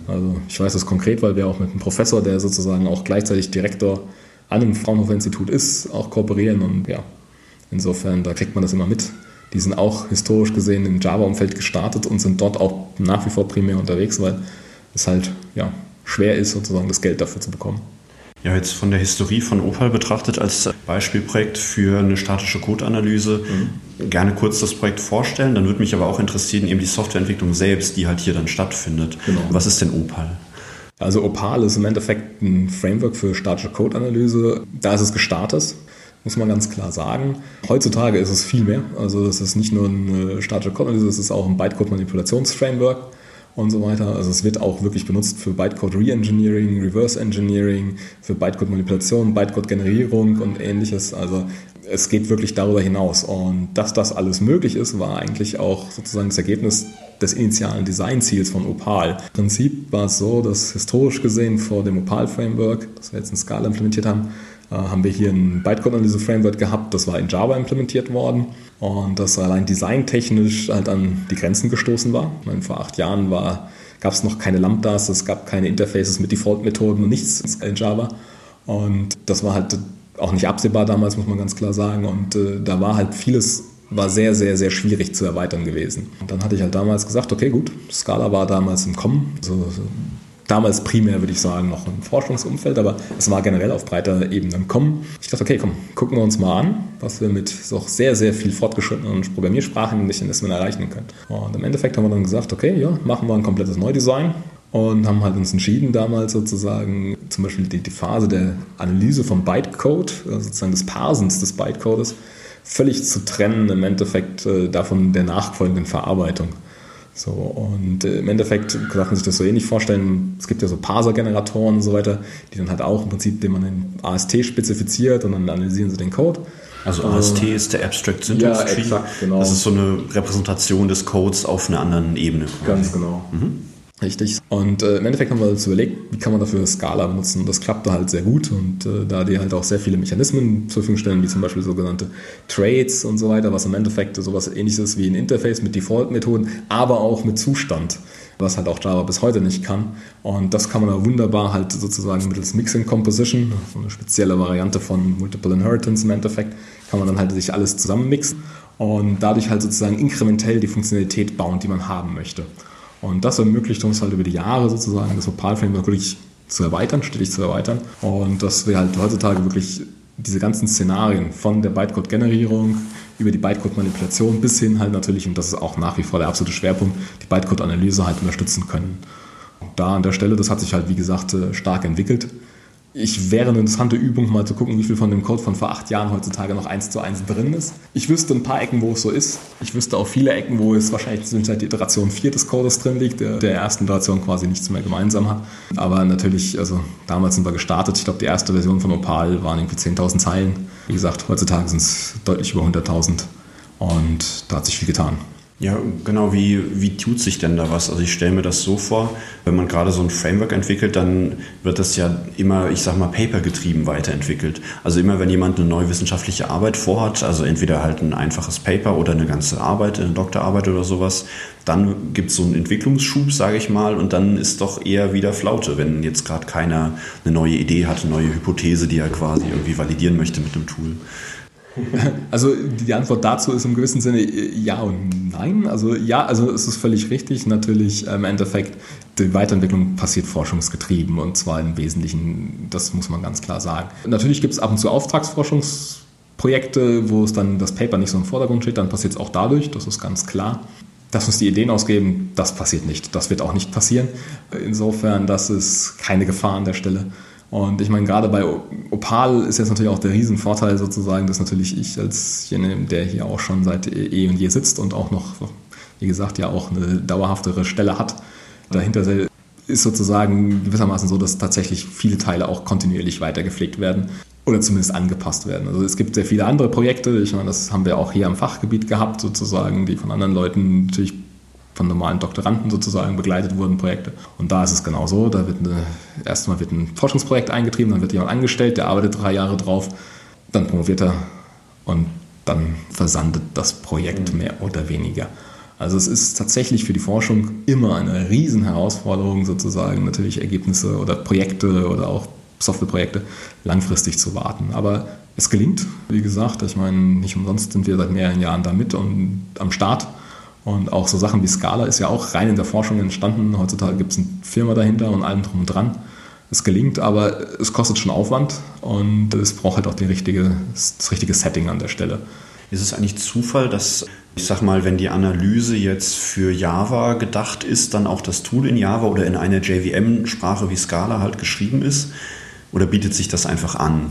S3: Also ich weiß das konkret, weil wir auch mit einem Professor, der sozusagen auch gleichzeitig Direktor an einem Fraunhofer-Institut ist, auch kooperieren und ja, insofern, da kriegt man das immer mit die sind auch historisch gesehen im Java-Umfeld gestartet und sind dort auch nach wie vor primär unterwegs, weil es halt ja, schwer ist, sozusagen das Geld dafür zu bekommen.
S2: Ja, jetzt von der Historie von Opal betrachtet als Beispielprojekt für eine statische Codeanalyse mhm. gerne kurz das Projekt vorstellen. Dann würde mich aber auch interessieren, eben die Softwareentwicklung selbst, die halt hier dann stattfindet. Genau. Was ist denn Opal?
S3: Also Opal ist im Endeffekt ein Framework für statische Codeanalyse. Da ist es gestartet muss man ganz klar sagen. Heutzutage ist es viel mehr. Also das ist nicht nur ein statischer Code-Analyse, es ist auch ein Bytecode-Manipulationsframework und so weiter. Also es wird auch wirklich benutzt für Bytecode Reengineering, Reverse Engineering, für Bytecode Manipulation, Bytecode Generierung und ähnliches. Also es geht wirklich darüber hinaus. Und dass das alles möglich ist, war eigentlich auch sozusagen das Ergebnis des initialen Designziels von Opal. Im Prinzip war es so, dass historisch gesehen vor dem Opal Framework, das wir jetzt in Scala implementiert haben, äh, haben wir hier ein Bytecode-Analyse-Framework gehabt, das war in Java implementiert worden und das allein designtechnisch halt an die Grenzen gestoßen war. Meine, vor acht Jahren gab es noch keine Lambdas, es gab keine Interfaces mit Default-Methoden und nichts in Java. Und das war halt auch nicht absehbar damals, muss man ganz klar sagen. Und äh, da war halt vieles war sehr, sehr, sehr schwierig zu erweitern gewesen. Und dann hatte ich halt damals gesagt, okay, gut, Scala war damals im Kommen, also damals primär, würde ich sagen, noch im Forschungsumfeld, aber es war generell auf breiter Ebene im Kommen. Ich dachte, okay, komm, gucken wir uns mal an, was wir mit so sehr, sehr viel fortgeschrittenen Programmiersprachen Mechanismen erreichen können. Und im Endeffekt haben wir dann gesagt, okay, ja, machen wir ein komplettes Neudesign und haben halt uns entschieden, damals sozusagen zum Beispiel die, die Phase der Analyse von Bytecode, also sozusagen des Parsens des Bytecodes, völlig zu trennen im Endeffekt äh, davon der nachfolgenden Verarbeitung. So, und äh, im Endeffekt kann man sich das so ähnlich vorstellen. Es gibt ja so Parser-Generatoren und so weiter, die dann halt auch im Prinzip, den man in AST spezifiziert und dann analysieren sie den Code.
S2: Also AST äh, ist der Abstract Syntax ja, Tree. Exakt, genau. Das ist so eine Repräsentation des Codes auf einer anderen Ebene.
S3: Ganz genau. Mhm. Richtig. Und äh, im Endeffekt haben wir uns überlegt, wie kann man dafür Scala benutzen. Das klappte halt sehr gut. Und äh, da die halt auch sehr viele Mechanismen zur Verfügung stellen, wie zum Beispiel sogenannte Trades und so weiter, was im Endeffekt sowas ähnliches ist wie ein Interface mit Default-Methoden, aber auch mit Zustand, was halt auch Java bis heute nicht kann. Und das kann man da wunderbar halt sozusagen mittels Mixing Composition, so eine spezielle Variante von Multiple Inheritance im Endeffekt, kann man dann halt sich alles zusammenmixen und dadurch halt sozusagen inkrementell die Funktionalität bauen, die man haben möchte. Und das ermöglicht uns halt über die Jahre sozusagen das Opal-Framework wirklich zu erweitern, stetig zu erweitern. Und dass wir halt heutzutage wirklich diese ganzen Szenarien von der Bytecode-Generierung über die Bytecode-Manipulation bis hin halt natürlich, und das ist auch nach wie vor der absolute Schwerpunkt, die Bytecode-Analyse halt unterstützen können. Und da an der Stelle, das hat sich halt wie gesagt äh, stark entwickelt ich wäre eine interessante Übung, mal zu gucken, wie viel von dem Code von vor acht Jahren heutzutage noch eins zu eins drin ist. Ich wüsste ein paar Ecken, wo es so ist. Ich wüsste auch viele Ecken, wo es wahrscheinlich seit Iteration 4 des Codes drin liegt, der der ersten Iteration quasi nichts mehr gemeinsam hat. Aber natürlich, also damals sind wir gestartet. Ich glaube, die erste Version von Opal waren irgendwie 10.000 Zeilen. Wie gesagt, heutzutage sind es deutlich über 100.000 und da hat sich viel getan.
S2: Ja, genau. Wie, wie tut sich denn da was? Also ich stelle mir das so vor, wenn man gerade so ein Framework entwickelt, dann wird das ja immer, ich sag mal, papergetrieben weiterentwickelt. Also immer, wenn jemand eine neue wissenschaftliche Arbeit vorhat, also entweder halt ein einfaches Paper oder eine ganze Arbeit, eine Doktorarbeit oder sowas, dann gibt es so einen Entwicklungsschub, sage ich mal, und dann ist doch eher wieder Flaute, wenn jetzt gerade keiner eine neue Idee hat, eine neue Hypothese, die er quasi irgendwie validieren möchte mit dem Tool.
S3: Also die Antwort dazu ist im gewissen Sinne ja und nein. Also ja, also es ist völlig richtig. Natürlich im Endeffekt, die Weiterentwicklung passiert forschungsgetrieben und zwar im Wesentlichen, das muss man ganz klar sagen. Natürlich gibt es ab und zu Auftragsforschungsprojekte, wo es dann das Paper nicht so im Vordergrund steht, dann passiert es auch dadurch, das ist ganz klar. Dass uns die Ideen ausgeben, das passiert nicht. Das wird auch nicht passieren. Insofern, das ist keine Gefahr an der Stelle. Und ich meine, gerade bei Opal ist jetzt natürlich auch der Riesenvorteil sozusagen, dass natürlich ich als jene, der hier auch schon seit eh und je sitzt und auch noch, wie gesagt, ja auch eine dauerhaftere Stelle hat, dahinter ist sozusagen gewissermaßen so, dass tatsächlich viele Teile auch kontinuierlich weitergepflegt werden oder zumindest angepasst werden. Also es gibt sehr viele andere Projekte, ich meine, das haben wir auch hier am Fachgebiet gehabt sozusagen, die von anderen Leuten natürlich von normalen Doktoranden sozusagen begleitet wurden, Projekte. Und da ist es genau so, da wird eine, erstmal wird ein Forschungsprojekt eingetrieben, dann wird jemand angestellt, der arbeitet drei Jahre drauf, dann promoviert er und dann versandet das Projekt mhm. mehr oder weniger. Also es ist tatsächlich für die Forschung immer eine Riesenherausforderung, sozusagen natürlich Ergebnisse oder Projekte oder auch Softwareprojekte langfristig zu warten. Aber es gelingt, wie gesagt, ich meine, nicht umsonst sind wir seit mehreren Jahren da mit und am Start. Und auch so Sachen wie Scala ist ja auch rein in der Forschung entstanden. Heutzutage gibt es eine Firma dahinter und allem drum und dran. Es gelingt, aber es kostet schon Aufwand und es braucht halt auch die richtige, das richtige Setting an der Stelle.
S2: Ist es eigentlich Zufall, dass, ich sag mal, wenn die Analyse jetzt für Java gedacht ist, dann auch das Tool in Java oder in einer JVM-Sprache wie Scala halt geschrieben ist? Oder bietet sich das einfach an?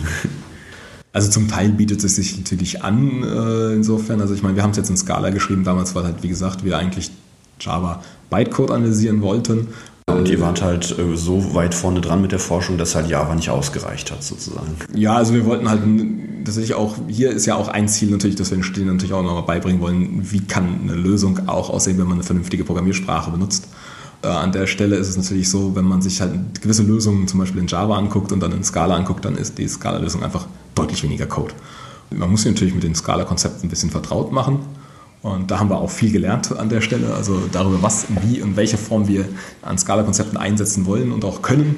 S3: Also zum Teil bietet es sich natürlich an, äh, insofern. Also ich meine, wir haben es jetzt in Scala geschrieben, damals, weil halt, wie gesagt, wir eigentlich Java Bytecode analysieren wollten.
S2: Und ihr wart halt äh, so weit vorne dran mit der Forschung, dass halt Java nicht ausgereicht hat, sozusagen.
S3: Ja, also wir wollten halt tatsächlich auch, hier ist ja auch ein Ziel natürlich, dass wir den Studierenden natürlich auch nochmal beibringen wollen, wie kann eine Lösung auch aussehen, wenn man eine vernünftige Programmiersprache benutzt. Äh, an der Stelle ist es natürlich so, wenn man sich halt gewisse Lösungen zum Beispiel in Java anguckt und dann in Scala anguckt, dann ist die Scala-Lösung einfach deutlich weniger Code. Man muss sich natürlich mit den Scala-Konzepten ein bisschen vertraut machen. Und da haben wir auch viel gelernt an der Stelle, also darüber, was, wie und welche Form wir an Scala-Konzepten einsetzen wollen und auch können,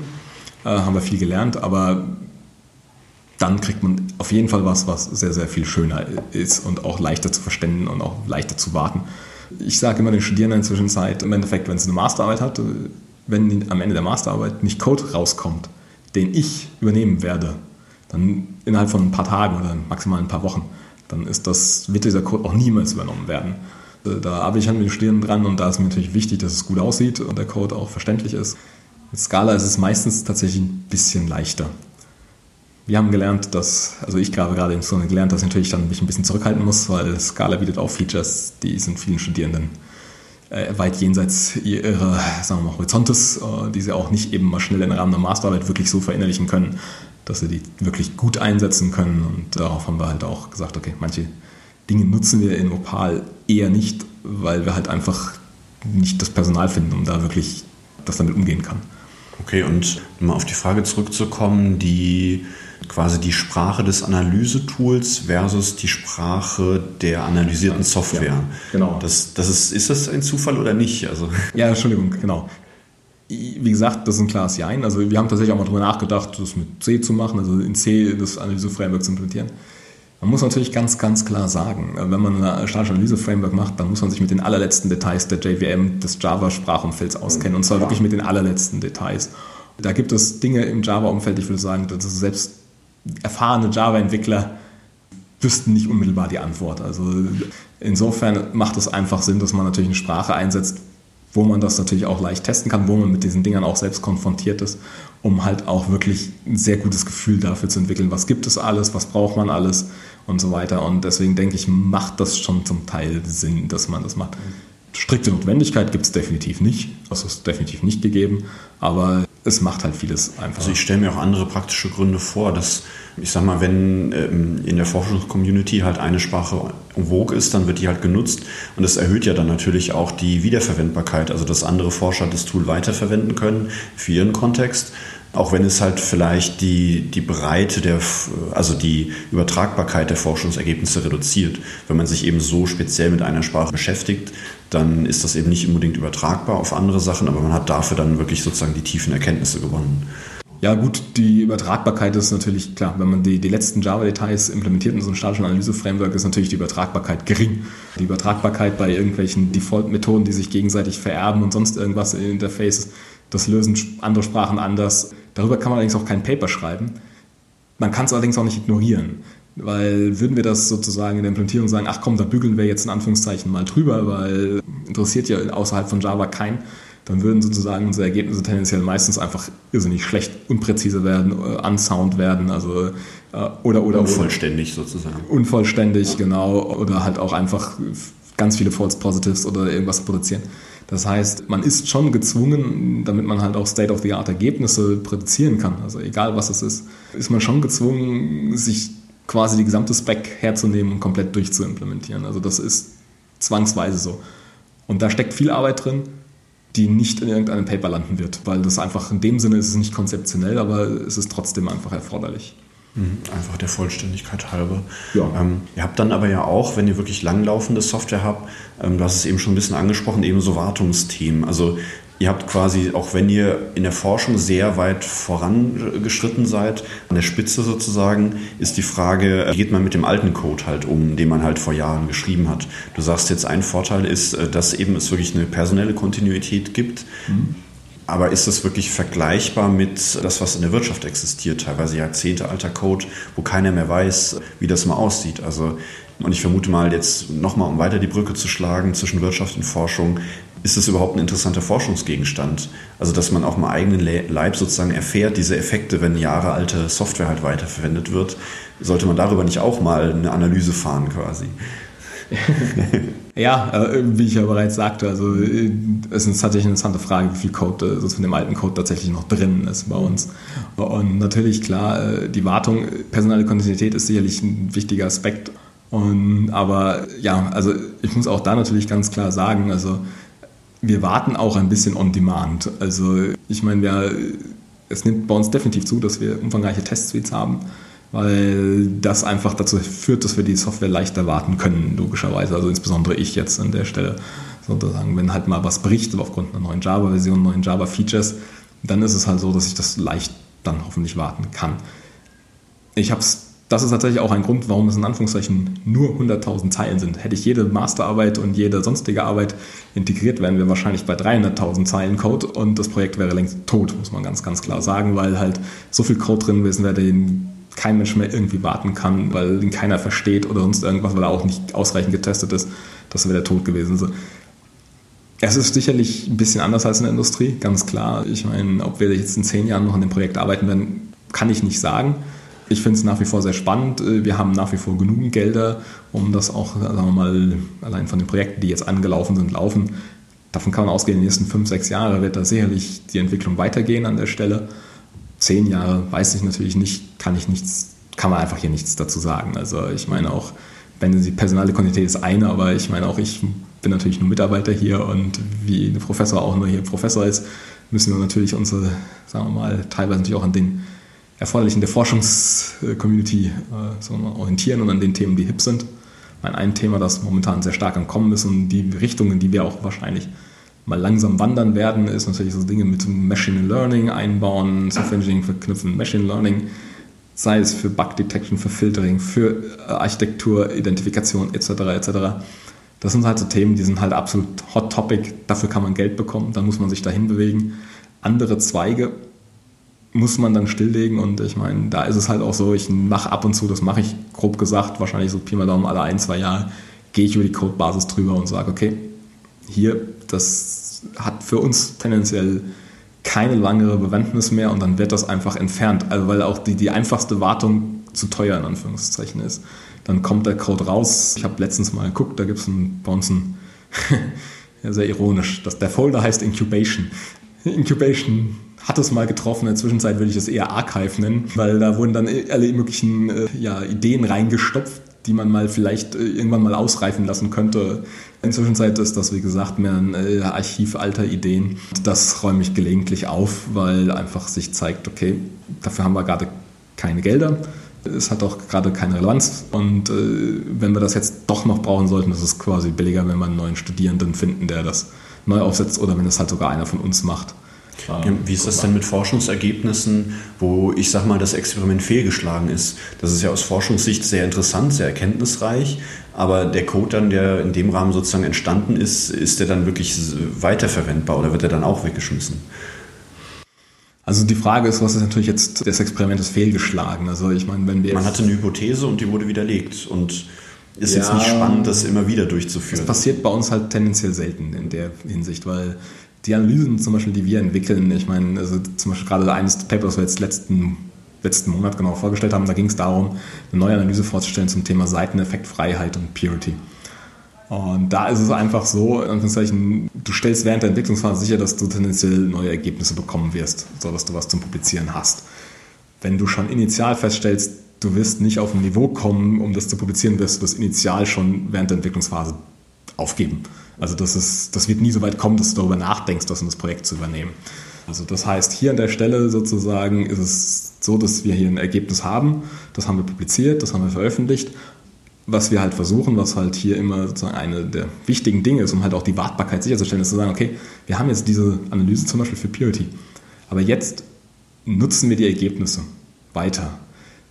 S3: äh, haben wir viel gelernt. Aber dann kriegt man auf jeden Fall was, was sehr, sehr viel schöner ist und auch leichter zu verstehen und auch leichter zu warten. Ich sage immer den Studierenden inzwischen Zeit, im Endeffekt, wenn es eine Masterarbeit hat, wenn am Ende der Masterarbeit nicht Code rauskommt, den ich übernehmen werde, dann innerhalb von ein paar Tagen oder maximal ein paar Wochen, dann ist das, wird dieser Code auch niemals übernommen werden. Äh, da arbeite ich an den Studierenden dran und da ist mir natürlich wichtig, dass es gut aussieht und der Code auch verständlich ist. Mit Scala ist es meistens tatsächlich ein bisschen leichter. Wir haben gelernt, dass, also ich habe gerade im Stunde gelernt, dass ich natürlich dann mich ein bisschen zurückhalten muss, weil Scala bietet auch Features, die sind vielen Studierenden äh, weit jenseits ihrer sagen wir mal, Horizontes, äh, die sie auch nicht eben mal schnell im Rahmen der Masterarbeit wirklich so verinnerlichen können, dass sie die wirklich gut einsetzen können. Und darauf haben wir halt auch gesagt, okay, manche Dinge nutzen wir in Opal eher nicht, weil wir halt einfach nicht das Personal finden, um da wirklich das damit umgehen kann.
S2: Okay, und um mal auf die Frage zurückzukommen, die quasi die Sprache des Analysetools versus die Sprache der analysierten Software. Ja,
S3: genau.
S2: Das, das ist, ist das ein Zufall oder nicht? Also.
S3: Ja, Entschuldigung, genau wie gesagt, das ist ein klares Jein. Also wir haben tatsächlich auch mal darüber nachgedacht, das mit C zu machen, also in C das Analyse-Framework zu implementieren. Man muss natürlich ganz, ganz klar sagen, wenn man ein statische Analyse-Framework macht, dann muss man sich mit den allerletzten Details der JVM, des Java-Sprachumfelds auskennen. Und zwar wirklich mit den allerletzten Details. Da gibt es Dinge im Java-Umfeld, ich würde sagen, dass selbst erfahrene Java-Entwickler wüssten nicht unmittelbar die Antwort. Also insofern macht es einfach Sinn, dass man natürlich eine Sprache einsetzt, wo man das natürlich auch leicht testen kann, wo man mit diesen Dingern auch selbst konfrontiert ist, um halt auch wirklich ein sehr gutes Gefühl dafür zu entwickeln, was gibt es alles, was braucht man alles und so weiter. Und deswegen denke ich, macht das schon zum Teil Sinn, dass man das macht. Strikte Notwendigkeit gibt es definitiv nicht, das ist definitiv nicht gegeben, aber es macht halt vieles einfach.
S2: Also ich stelle mir auch andere praktische Gründe vor, dass ich sag mal, wenn ähm, in der Forschungscommunity halt eine Sprache vogue ist, dann wird die halt genutzt und das erhöht ja dann natürlich auch die Wiederverwendbarkeit, also dass andere Forscher das Tool weiterverwenden können für ihren Kontext. Auch wenn es halt vielleicht die, die Breite der, also die Übertragbarkeit der Forschungsergebnisse reduziert. Wenn man sich eben so speziell mit einer Sprache beschäftigt, dann ist das eben nicht unbedingt übertragbar auf andere Sachen, aber man hat dafür dann wirklich sozusagen die tiefen Erkenntnisse gewonnen.
S3: Ja gut, die Übertragbarkeit ist natürlich klar, wenn man die, die letzten Java-Details implementiert in so einem statischen Analyse-Framework, ist natürlich die Übertragbarkeit gering. Die Übertragbarkeit bei irgendwelchen Default-Methoden, die sich gegenseitig vererben und sonst irgendwas in Interfaces, das lösen andere Sprachen anders. Darüber kann man allerdings auch kein Paper schreiben. Man kann es allerdings auch nicht ignorieren. Weil würden wir das sozusagen in der Implementierung sagen, ach komm, da bügeln wir jetzt in Anführungszeichen mal drüber, weil interessiert ja außerhalb von Java kein, dann würden sozusagen unsere Ergebnisse tendenziell meistens einfach irrsinnig schlecht, unpräzise werden, äh, unsound werden, also
S2: äh, oder oder unvollständig oder, sozusagen.
S3: Unvollständig, genau, oder halt auch einfach ganz viele False Positives oder irgendwas produzieren. Das heißt, man ist schon gezwungen, damit man halt auch State-of-the-Art-Ergebnisse produzieren kann, also egal was es ist, ist man schon gezwungen, sich quasi die gesamte Spec herzunehmen und komplett durchzuimplementieren. Also das ist zwangsweise so. Und da steckt viel Arbeit drin, die nicht in irgendeinem Paper landen wird, weil das einfach in dem Sinne ist es nicht konzeptionell, aber es ist trotzdem einfach erforderlich.
S2: Mhm, einfach der Vollständigkeit halber. Ja. Ähm, ihr habt dann aber ja auch, wenn ihr wirklich langlaufende Software habt, ähm, du hast es eben schon ein bisschen angesprochen, eben so Wartungsthemen. Also Ihr habt quasi, auch wenn ihr in der Forschung sehr weit vorangeschritten seid, an der Spitze sozusagen, ist die Frage, wie geht man mit dem alten Code halt um, den man halt vor Jahren geschrieben hat. Du sagst jetzt, ein Vorteil ist, äh, dass eben es wirklich eine personelle Kontinuität gibt. Mhm. Aber ist das wirklich vergleichbar mit das, was in der Wirtschaft existiert? Teilweise Jahrzehnte alter Code, wo keiner mehr weiß, wie das mal aussieht. Also, und ich vermute mal jetzt nochmal, um weiter die Brücke zu schlagen zwischen Wirtschaft und Forschung, ist das überhaupt ein interessanter Forschungsgegenstand? Also, dass man auch mal eigenen Leib sozusagen erfährt, diese Effekte, wenn jahrealte Software halt weiterverwendet wird, sollte man darüber nicht auch mal eine Analyse fahren quasi?
S3: ja, äh, wie ich ja bereits sagte, also äh, es ist tatsächlich eine interessante Frage, wie viel Code also von dem alten Code tatsächlich noch drin ist bei uns. Und natürlich, klar, die Wartung, personelle Kontinuität ist sicherlich ein wichtiger Aspekt. Und, aber ja, also ich muss auch da natürlich ganz klar sagen, also wir warten auch ein bisschen on demand. Also ich meine, wir, es nimmt bei uns definitiv zu, dass wir umfangreiche Testsuites haben, weil das einfach dazu führt, dass wir die Software leichter warten können, logischerweise. Also insbesondere ich jetzt an der Stelle sozusagen, wenn halt mal was bricht aufgrund einer neuen Java-Version, neuen Java-Features, dann ist es halt so, dass ich das leicht dann hoffentlich warten kann. Ich habe es das ist tatsächlich auch ein Grund, warum es in Anführungszeichen nur 100.000 Zeilen sind. Hätte ich jede Masterarbeit und jede sonstige Arbeit integriert, wären wir wahrscheinlich bei 300.000 Zeilen Code und das Projekt wäre längst tot, muss man ganz, ganz klar sagen, weil halt so viel Code drin gewesen wäre, den kein Mensch mehr irgendwie warten kann, weil ihn keiner versteht oder sonst irgendwas, weil er auch nicht ausreichend getestet ist. Das wäre der Tod gewesen. Es ist sicherlich ein bisschen anders als in der Industrie, ganz klar. Ich meine, ob wir jetzt in zehn Jahren noch an dem Projekt arbeiten werden, kann ich nicht sagen. Ich finde es nach wie vor sehr spannend. Wir haben nach wie vor genügend Gelder, um das auch, sagen wir mal, allein von den Projekten, die jetzt angelaufen sind, laufen. Davon kann man ausgehen, in den nächsten fünf, sechs Jahren wird da sicherlich die Entwicklung weitergehen an der Stelle. Zehn Jahre weiß ich natürlich nicht, kann ich nichts, kann man einfach hier nichts dazu sagen. Also ich meine auch, wenn die personale Quantität ist eine, aber ich meine auch, ich bin natürlich nur Mitarbeiter hier und wie ein Professor auch nur hier Professor ist, müssen wir natürlich unsere, sagen wir mal, teilweise natürlich auch an den Erforderlichen der Forschungscommunity äh, orientieren und an den Themen, die hip sind. Mein ein Thema, das momentan sehr stark am Kommen ist und die Richtungen, die wir auch wahrscheinlich mal langsam wandern werden, ist natürlich so Dinge mit Machine Learning einbauen, Software Engineering verknüpfen, Machine Learning, sei es für Bug Detection, für Filtering, für äh, Architektur, Identifikation etc. etc. Das sind halt so Themen, die sind halt absolut Hot Topic, dafür kann man Geld bekommen, da muss man sich dahin bewegen. Andere Zweige, muss man dann stilllegen und ich meine, da ist es halt auch so, ich mache ab und zu, das mache ich grob gesagt, wahrscheinlich so Pi mal Daumen alle ein, zwei Jahre, gehe ich über die Codebasis drüber und sage, okay, hier, das hat für uns tendenziell keine langere Bewandtnis mehr und dann wird das einfach entfernt, also weil auch die, die einfachste Wartung zu teuer in Anführungszeichen ist. Dann kommt der Code raus. Ich habe letztens mal geguckt, da gibt es bei uns ein, ja, sehr ironisch, dass der Folder heißt Incubation. Incubation hat es mal getroffen. In der Zwischenzeit würde ich es eher Archive nennen, weil da wurden dann alle möglichen äh, ja, Ideen reingestopft, die man mal vielleicht äh, irgendwann mal ausreifen lassen könnte. In der Zwischenzeit ist das, wie gesagt, mehr ein äh, Archiv alter Ideen. Das räume ich gelegentlich auf, weil einfach sich zeigt, okay, dafür haben wir gerade keine Gelder. Es hat auch gerade keine Relevanz. Und äh, wenn wir das jetzt doch noch brauchen sollten, ist es quasi billiger, wenn wir einen neuen Studierenden finden, der das neu aufsetzt oder wenn es halt sogar einer von uns macht.
S2: Wie ist das denn mit Forschungsergebnissen, wo ich sag mal, das Experiment fehlgeschlagen ist? Das ist ja aus Forschungssicht sehr interessant, sehr erkenntnisreich, aber der Code dann, der in dem Rahmen sozusagen entstanden ist, ist der dann wirklich weiterverwendbar oder wird er dann auch weggeschmissen?
S3: Also die Frage ist, was ist natürlich jetzt, das Experiment ist fehlgeschlagen. Also ich meine, wenn wir
S2: Man hatte eine Hypothese und die wurde widerlegt und ist ja, jetzt nicht spannend, das immer wieder durchzuführen.
S3: Das passiert bei uns halt tendenziell selten in der Hinsicht, weil die Analysen zum Beispiel, die wir entwickeln, ich meine, also zum Beispiel gerade eines Papers, was wir jetzt letzten, letzten Monat genau vorgestellt haben, da ging es darum, eine neue Analyse vorzustellen zum Thema Seiteneffekt, Freiheit und Purity. Und da ist es einfach so, du stellst während der Entwicklungsphase sicher, dass du tendenziell neue Ergebnisse bekommen wirst, sodass du was zum Publizieren hast. Wenn du schon initial feststellst, du wirst nicht auf ein Niveau kommen, um das zu publizieren, wirst du das initial schon während der Entwicklungsphase aufgeben. Also das, ist, das wird nie so weit kommen, dass du darüber nachdenkst, das in das Projekt zu übernehmen. Also das heißt, hier an der Stelle sozusagen ist es so, dass wir hier ein Ergebnis haben. Das haben wir publiziert, das haben wir veröffentlicht. Was wir halt versuchen, was halt hier immer sozusagen eine der wichtigen Dinge ist, um halt auch die Wartbarkeit sicherzustellen, ist zu sagen, okay, wir haben jetzt diese Analyse zum Beispiel für Purity, aber jetzt nutzen wir die Ergebnisse weiter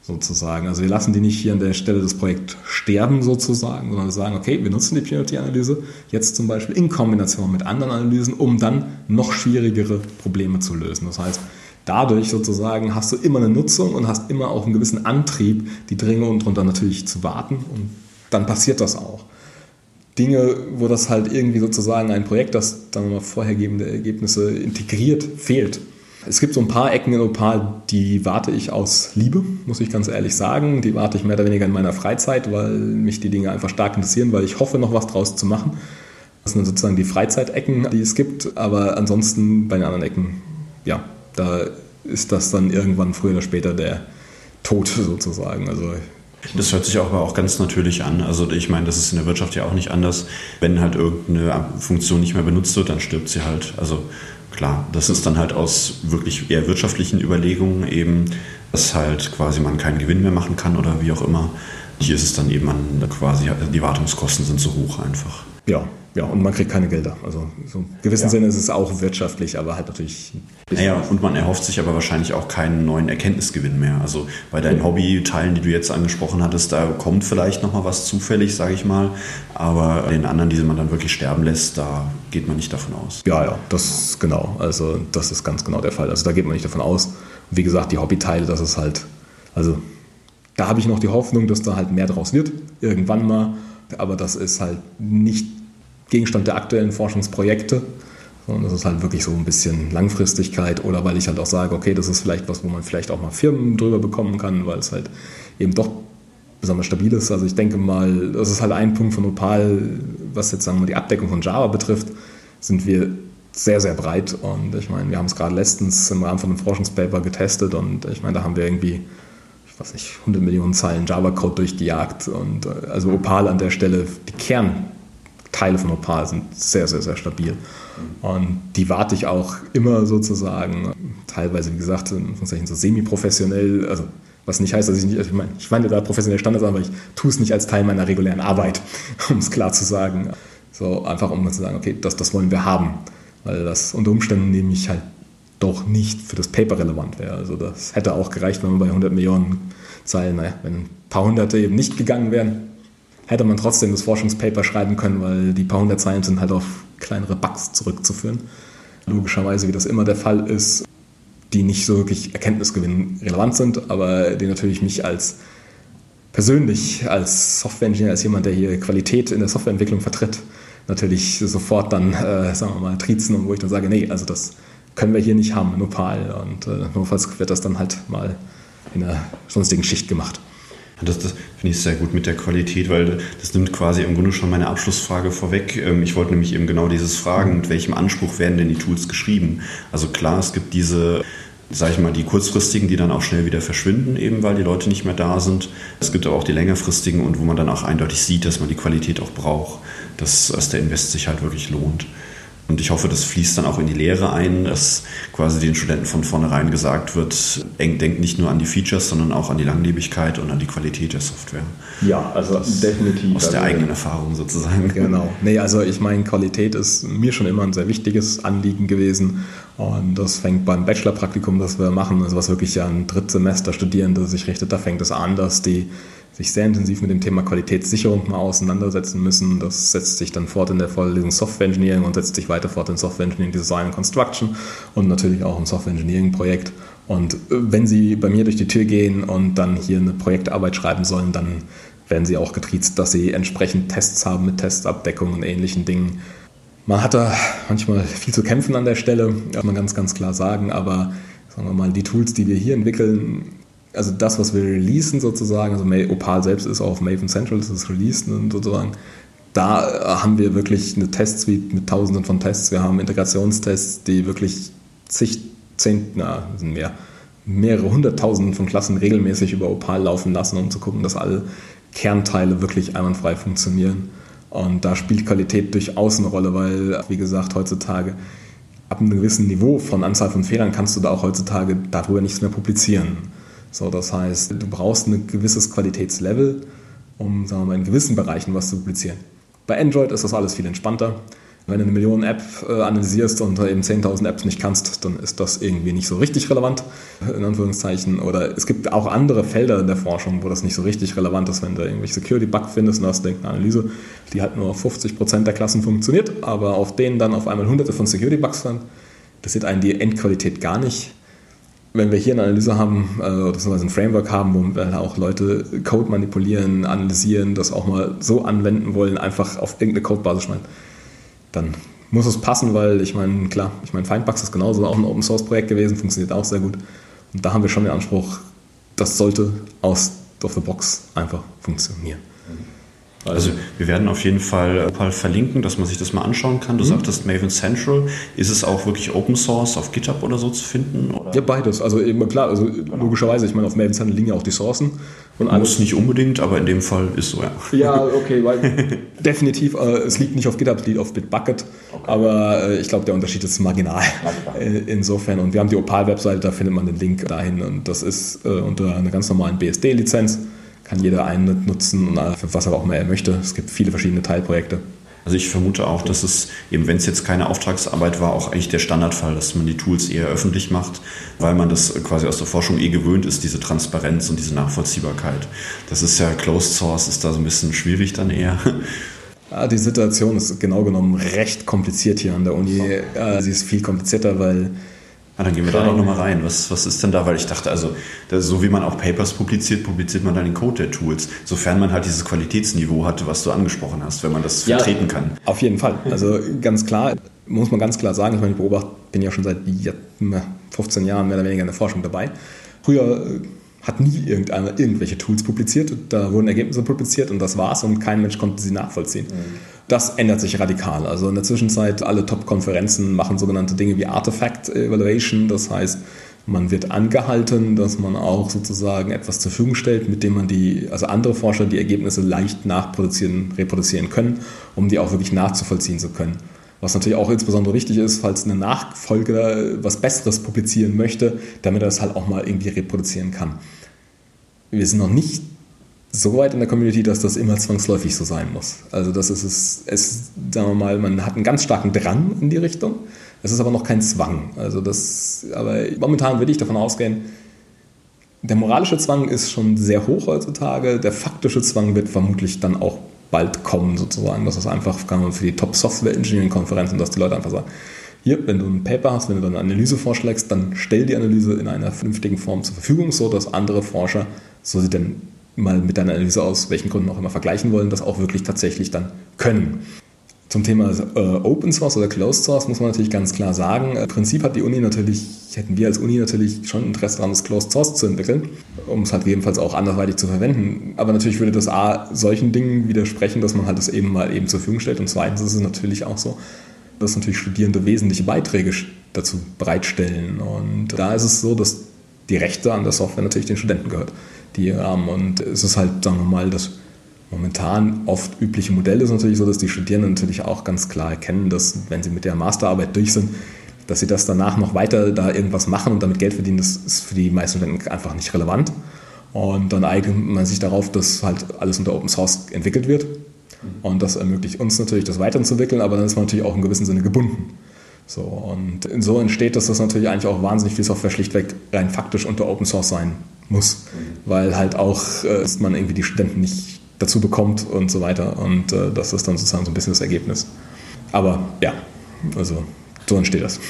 S3: sozusagen. Also wir lassen die nicht hier an der Stelle des Projekts sterben sozusagen, sondern wir sagen, okay, wir nutzen die Purity-Analyse jetzt zum Beispiel in Kombination mit anderen Analysen, um dann noch schwierigere Probleme zu lösen. Das heißt, dadurch sozusagen hast du immer eine Nutzung und hast immer auch einen gewissen Antrieb, die Dringe und drunter natürlich zu warten und dann passiert das auch. Dinge, wo das halt irgendwie sozusagen ein Projekt, das dann mal vorhergebende Ergebnisse integriert, fehlt es gibt so ein paar Ecken in Opal, die warte ich aus Liebe, muss ich ganz ehrlich sagen. Die warte ich mehr oder weniger in meiner Freizeit, weil mich die Dinge einfach stark interessieren, weil ich hoffe, noch was draus zu machen. Das sind sozusagen die Freizeitecken, die es gibt. Aber ansonsten bei den anderen Ecken, ja, da ist das dann irgendwann früher oder später der Tod sozusagen. Also
S2: das hört sich aber auch ganz natürlich an. Also ich meine, das ist in der Wirtschaft ja auch nicht anders. Wenn halt irgendeine Funktion nicht mehr benutzt wird, dann stirbt sie halt. Also Klar, das ist dann halt aus wirklich eher wirtschaftlichen Überlegungen eben, dass halt quasi man keinen Gewinn mehr machen kann oder wie auch immer. Hier ist es dann eben man quasi, die Wartungskosten sind so hoch einfach.
S3: Ja, ja, und man kriegt keine Gelder. Also so im gewissen ja. Sinne ist es auch wirtschaftlich, aber halt natürlich.
S2: Naja, und man erhofft sich aber wahrscheinlich auch keinen neuen Erkenntnisgewinn mehr. Also bei deinen. Hobbyteilen, die du jetzt angesprochen hattest, da kommt vielleicht nochmal was zufällig, sage ich mal. Aber den anderen, die man dann wirklich sterben lässt, da geht man nicht davon aus.
S3: Ja, ja, das ist genau. Also das ist ganz genau der Fall. Also da geht man nicht davon aus. wie gesagt, die Hobbyteile, das ist halt, also da habe ich noch die Hoffnung, dass da halt mehr draus wird, irgendwann mal. Aber das ist halt nicht Gegenstand der aktuellen Forschungsprojekte. Und das ist halt wirklich so ein bisschen Langfristigkeit oder weil ich halt auch sage, okay, das ist vielleicht was, wo man vielleicht auch mal Firmen drüber bekommen kann, weil es halt eben doch besonders stabil ist. Also ich denke mal, das ist halt ein Punkt von Opal, was jetzt sagen wir die Abdeckung von Java betrifft, sind wir sehr, sehr breit. Und ich meine, wir haben es gerade letztens im Rahmen von einem Forschungspaper getestet und ich meine, da haben wir irgendwie, ich weiß nicht, 100 Millionen Zeilen Java-Code durchgejagt. Und äh, also Opal an der Stelle, die Kern, Teile von Opal sind sehr, sehr, sehr stabil. Und die warte ich auch immer sozusagen, teilweise, wie gesagt, so semi-professionell, also was nicht heißt, dass ich nicht, also ich meine, ich meine da professionelle Standards an, aber ich tue es nicht als Teil meiner regulären Arbeit, um es klar zu sagen. So einfach, um zu sagen, okay, das, das wollen wir haben. Weil das unter Umständen nämlich halt doch nicht für das Paper relevant wäre. Also das hätte auch gereicht, wenn man bei 100 Millionen Zeilen, naja, wenn ein paar Hunderte eben nicht gegangen wären, hätte man trotzdem das Forschungspaper schreiben können, weil die paar hundert Zeilen sind halt auf kleinere Bugs zurückzuführen. Logischerweise, wie das immer der Fall ist, die nicht so wirklich Erkenntnisgewinn relevant sind, aber die natürlich mich als persönlich, als Software-Ingenieur, als jemand, der hier Qualität in der Softwareentwicklung vertritt, natürlich sofort dann, äh, sagen wir mal, trizen und wo ich dann sage, nee, also das können wir hier nicht haben, Nopal. Und äh, notfalls wird das dann halt mal in einer sonstigen Schicht gemacht.
S2: Das, das finde ich sehr gut mit der Qualität, weil das nimmt quasi im Grunde schon meine Abschlussfrage vorweg. Ähm, ich wollte nämlich eben genau dieses fragen, mit welchem Anspruch werden denn die Tools geschrieben? Also klar, es gibt diese sage ich mal, die kurzfristigen, die dann auch schnell wieder verschwinden, eben weil die Leute nicht mehr da sind. Es gibt aber auch die längerfristigen und wo man dann auch eindeutig sieht, dass man die Qualität auch braucht, dass, dass der Invest sich halt wirklich lohnt. Und ich hoffe, das fließt dann auch in die Lehre ein, dass quasi den Studenten von vornherein gesagt wird, denkt nicht nur an die Features, sondern auch an die Langlebigkeit und an die Qualität der Software.
S3: Ja, also das definitiv.
S2: Aus der also, eigenen Erfahrung sozusagen.
S3: Genau. Nee, also ich meine, Qualität ist mir schon immer ein sehr wichtiges Anliegen gewesen. Und das fängt beim Bachelorpraktikum, das wir machen, also was wirklich ja ein Drittsemester Studierende sich richtet, da fängt es an, dass die sich sehr intensiv mit dem Thema Qualitätssicherung mal auseinandersetzen müssen. Das setzt sich dann fort in der Vorlesung Software Engineering und setzt sich weiter fort in Software Engineering Design and Construction und natürlich auch im Software Engineering Projekt. Und äh, wenn Sie bei mir durch die Tür gehen und dann hier eine Projektarbeit schreiben sollen, dann werden Sie auch getriezt, dass Sie entsprechend Tests haben mit Testabdeckung und ähnlichen Dingen. Man hat da manchmal viel zu kämpfen an der Stelle, kann man ganz, ganz klar sagen, aber sagen wir mal, die Tools, die wir hier entwickeln, also das, was wir releasen sozusagen, also Opal selbst ist auch auf Maven Central, das ist released sozusagen, da haben wir wirklich eine Testsuite mit tausenden von Tests. Wir haben Integrationstests, die wirklich zig, zehn, na, sind mehr, mehrere hunderttausend von Klassen regelmäßig über Opal laufen lassen, um zu gucken, dass alle Kernteile wirklich einwandfrei funktionieren. Und da spielt Qualität durchaus eine Rolle, weil, wie gesagt, heutzutage ab einem gewissen Niveau von Anzahl von Fehlern kannst du da auch heutzutage darüber nichts mehr publizieren. So, das heißt, du brauchst ein gewisses Qualitätslevel, um sagen wir mal, in gewissen Bereichen was zu publizieren. Bei Android ist das alles viel entspannter. Wenn du eine Million App äh, analysierst und eben 10.000 Apps nicht kannst, dann ist das irgendwie nicht so richtig relevant, in Anführungszeichen. Oder es gibt auch andere Felder in der Forschung, wo das nicht so richtig relevant ist, wenn du irgendwelche Security-Bug findest und hast eine Analyse, die halt nur auf 50% der Klassen funktioniert, aber auf denen dann auf einmal hunderte von Security-Bugs sind. Das sieht einen die Endqualität gar nicht wenn wir hier eine Analyse haben, äh, beziehungsweise ein Framework haben, wo wir auch Leute Code manipulieren, analysieren, das auch mal so anwenden wollen, einfach auf irgendeine Codebasis schmeißen, dann muss es passen, weil ich meine, klar, ich meine, Findbugs ist genauso auch ein Open Source Projekt gewesen, funktioniert auch sehr gut. Und da haben wir schon den Anspruch, das sollte aus of the box einfach funktionieren.
S2: Also wir werden auf jeden Fall Opal verlinken, dass man sich das mal anschauen kann. Du mhm. sagtest Maven Central. Ist es auch wirklich Open Source auf GitHub oder so zu finden? Oder?
S3: Ja, beides. Also eben klar, also genau. logischerweise, ich meine, auf Maven Central liegen ja auch die Sourcen.
S2: Und alles. Muss nicht unbedingt, aber in dem Fall ist so, ja.
S3: Ja, okay, weil definitiv, äh, es liegt nicht auf GitHub, es liegt auf Bitbucket. Okay. Aber äh, ich glaube, der Unterschied ist marginal. Äh, insofern. Und wir haben die Opal-Webseite, da findet man den Link dahin. Und das ist äh, unter einer ganz normalen BSD-Lizenz kann jeder einen nutzen, für was er auch immer er möchte. Es gibt viele verschiedene Teilprojekte.
S2: Also ich vermute auch, dass es, eben wenn es jetzt keine Auftragsarbeit war, auch eigentlich der Standardfall, dass man die Tools eher öffentlich macht, weil man das quasi aus der Forschung eh gewöhnt ist, diese Transparenz und diese Nachvollziehbarkeit. Das ist ja Closed Source, ist da so ein bisschen schwierig dann eher.
S3: Ja, die Situation ist genau genommen recht kompliziert hier an der Uni. Sie ist viel komplizierter, weil
S2: Ah, dann gehen wir da doch nochmal rein. Was, was ist denn da? Weil ich dachte, also so wie man auch Papers publiziert, publiziert man dann den Code der Tools, sofern man halt dieses Qualitätsniveau hatte, was du angesprochen hast, wenn man das ja, vertreten kann.
S3: Auf jeden Fall. Also ganz klar, muss man ganz klar sagen, ich meine, ich beobachte, bin ja schon seit 15 Jahren mehr oder weniger in der Forschung dabei. Früher äh, hat nie irgendeiner irgendwelche Tools publiziert. Da wurden Ergebnisse publiziert und das war's und kein Mensch konnte sie nachvollziehen. Mhm. Das ändert sich radikal. Also in der Zwischenzeit, alle Top-Konferenzen machen sogenannte Dinge wie Artifact Evaluation. Das heißt, man wird angehalten, dass man auch sozusagen etwas zur Verfügung stellt, mit dem man die, also andere Forscher die Ergebnisse leicht nachproduzieren, reproduzieren können, um die auch wirklich nachzuvollziehen zu können. Was natürlich auch insbesondere wichtig ist, falls eine Nachfolge was Besseres publizieren möchte, damit er das halt auch mal irgendwie reproduzieren kann. Wir sind noch nicht so weit in der Community, dass das immer zwangsläufig so sein muss. Also das ist es, es, sagen wir mal, man hat einen ganz starken Drang in die Richtung. Es ist aber noch kein Zwang. Also das, aber momentan würde ich davon ausgehen, der moralische Zwang ist schon sehr hoch heutzutage. Der faktische Zwang wird vermutlich dann auch bald kommen, sozusagen. Das ist einfach kann man für die Top Software Engineering Konferenzen, dass die Leute einfach sagen, hier, wenn du ein Paper hast, wenn du eine Analyse vorschlägst, dann stell die Analyse in einer vernünftigen Form zur Verfügung, so dass andere Forscher, so sie denn mal mit deiner Analyse aus welchen Gründen auch immer vergleichen wollen, das auch wirklich tatsächlich dann können. Zum Thema äh, Open Source oder Closed Source muss man natürlich ganz klar sagen, im Prinzip hat die Uni natürlich, hätten wir als Uni natürlich schon Interesse daran, das Closed Source zu entwickeln, um es halt gegebenenfalls auch anderweitig zu verwenden. Aber natürlich würde das A solchen Dingen widersprechen, dass man halt das eben mal eben zur Verfügung stellt. Und zweitens ist es natürlich auch so, dass natürlich Studierende wesentliche Beiträge dazu bereitstellen. Und da ist es so, dass die Rechte an der Software natürlich den Studenten gehört die haben. Und es ist halt, sagen wir mal, das momentan oft übliche Modell ist natürlich so, dass die Studierenden natürlich auch ganz klar erkennen, dass wenn sie mit der Masterarbeit durch sind, dass sie das danach noch weiter da irgendwas machen und damit Geld verdienen, das ist für die meisten Studenten einfach nicht relevant. Und dann eignet man sich darauf, dass halt alles unter Open Source entwickelt wird. Und das ermöglicht uns natürlich, das weiterzuentwickeln, aber dann ist man natürlich auch in gewissem Sinne gebunden. So, und so entsteht dass natürlich eigentlich auch wahnsinnig viel Software schlichtweg rein faktisch unter Open Source sein muss, weil halt auch äh, man irgendwie die Studenten nicht dazu bekommt und so weiter. Und äh, das ist dann sozusagen so ein bisschen das Ergebnis. Aber ja, also so entsteht das.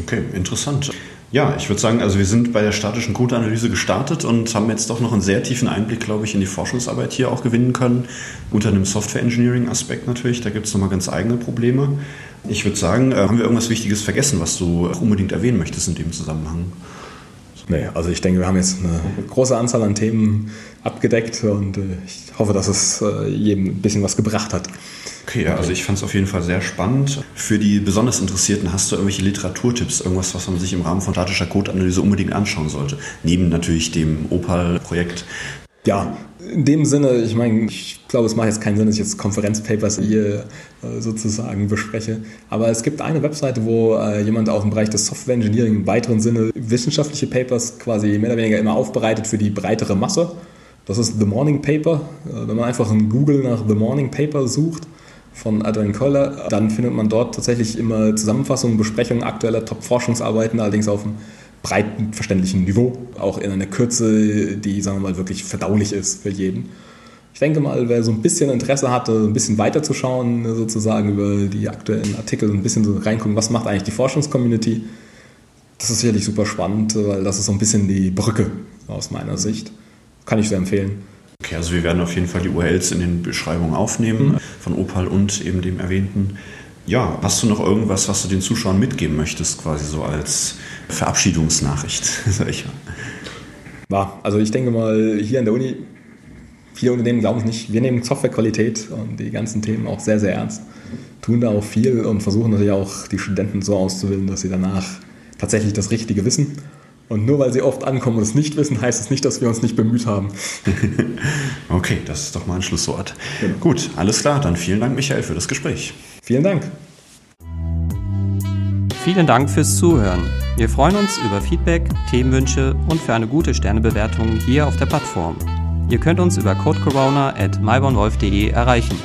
S2: Okay, interessant. Ja, ich würde sagen, also wir sind bei der statischen Codeanalyse gestartet und haben jetzt doch noch einen sehr tiefen Einblick, glaube ich, in die Forschungsarbeit hier auch gewinnen können. Unter einem Software Engineering Aspekt natürlich, da gibt es nochmal ganz eigene Probleme. Ich würde sagen, äh, haben wir irgendwas Wichtiges vergessen, was du unbedingt erwähnen möchtest in dem Zusammenhang?
S3: Nee, also ich denke, wir haben jetzt eine große Anzahl an Themen abgedeckt und äh, ich hoffe, dass es äh, jedem ein bisschen was gebracht hat.
S2: Okay, ja, also ich fand es auf jeden Fall sehr spannend. Für die besonders Interessierten, hast du irgendwelche Literaturtipps, irgendwas, was man sich im Rahmen von statischer Codeanalyse unbedingt anschauen sollte? Neben natürlich dem Opal-Projekt.
S3: Ja, in dem Sinne, ich meine, ich glaube, es macht jetzt keinen Sinn, dass ich jetzt Konferenzpapers hier äh, sozusagen bespreche. Aber es gibt eine Webseite, wo äh, jemand auch im Bereich des Software Engineering im weiteren Sinne wissenschaftliche Papers quasi mehr oder weniger immer aufbereitet für die breitere Masse. Das ist The Morning Paper. Äh, wenn man einfach in Google nach The Morning Paper sucht von Adrian Koller, dann findet man dort tatsächlich immer Zusammenfassungen, Besprechungen aktueller Top-Forschungsarbeiten, allerdings auf einem breiten verständlichen Niveau, auch in einer Kürze, die, sagen wir mal, wirklich verdaulich ist für jeden. Ich denke mal, wer so ein bisschen Interesse hatte, ein bisschen weiterzuschauen, sozusagen über die aktuellen Artikel, ein bisschen so reingucken, was macht eigentlich die Forschungscommunity, das ist sicherlich super spannend, weil das ist so ein bisschen die Brücke aus meiner Sicht. Kann ich sehr empfehlen.
S2: Okay, also wir werden auf jeden Fall die URLs in den Beschreibungen aufnehmen, mhm. von Opal und eben dem erwähnten. Ja, hast du noch irgendwas, was du den Zuschauern mitgeben möchtest, quasi so als Verabschiedungsnachricht?
S3: Ja, also ich denke mal, hier an der Uni, viele Unternehmen glauben es nicht, wir nehmen Softwarequalität und die ganzen Themen auch sehr, sehr ernst, tun da auch viel und versuchen natürlich auch die Studenten so auszubilden, dass sie danach tatsächlich das Richtige wissen und nur weil sie oft ankommen und es nicht wissen, heißt es nicht, dass wir uns nicht bemüht haben.
S2: okay, das ist doch mal ein Schlusswort. Genau. Gut, alles klar. Dann vielen Dank, Michael, für das Gespräch.
S3: Vielen Dank.
S1: Vielen Dank fürs Zuhören. Wir freuen uns über Feedback, Themenwünsche und für eine gute Sternebewertung hier auf der Plattform. Ihr könnt uns über codecorona at erreichen.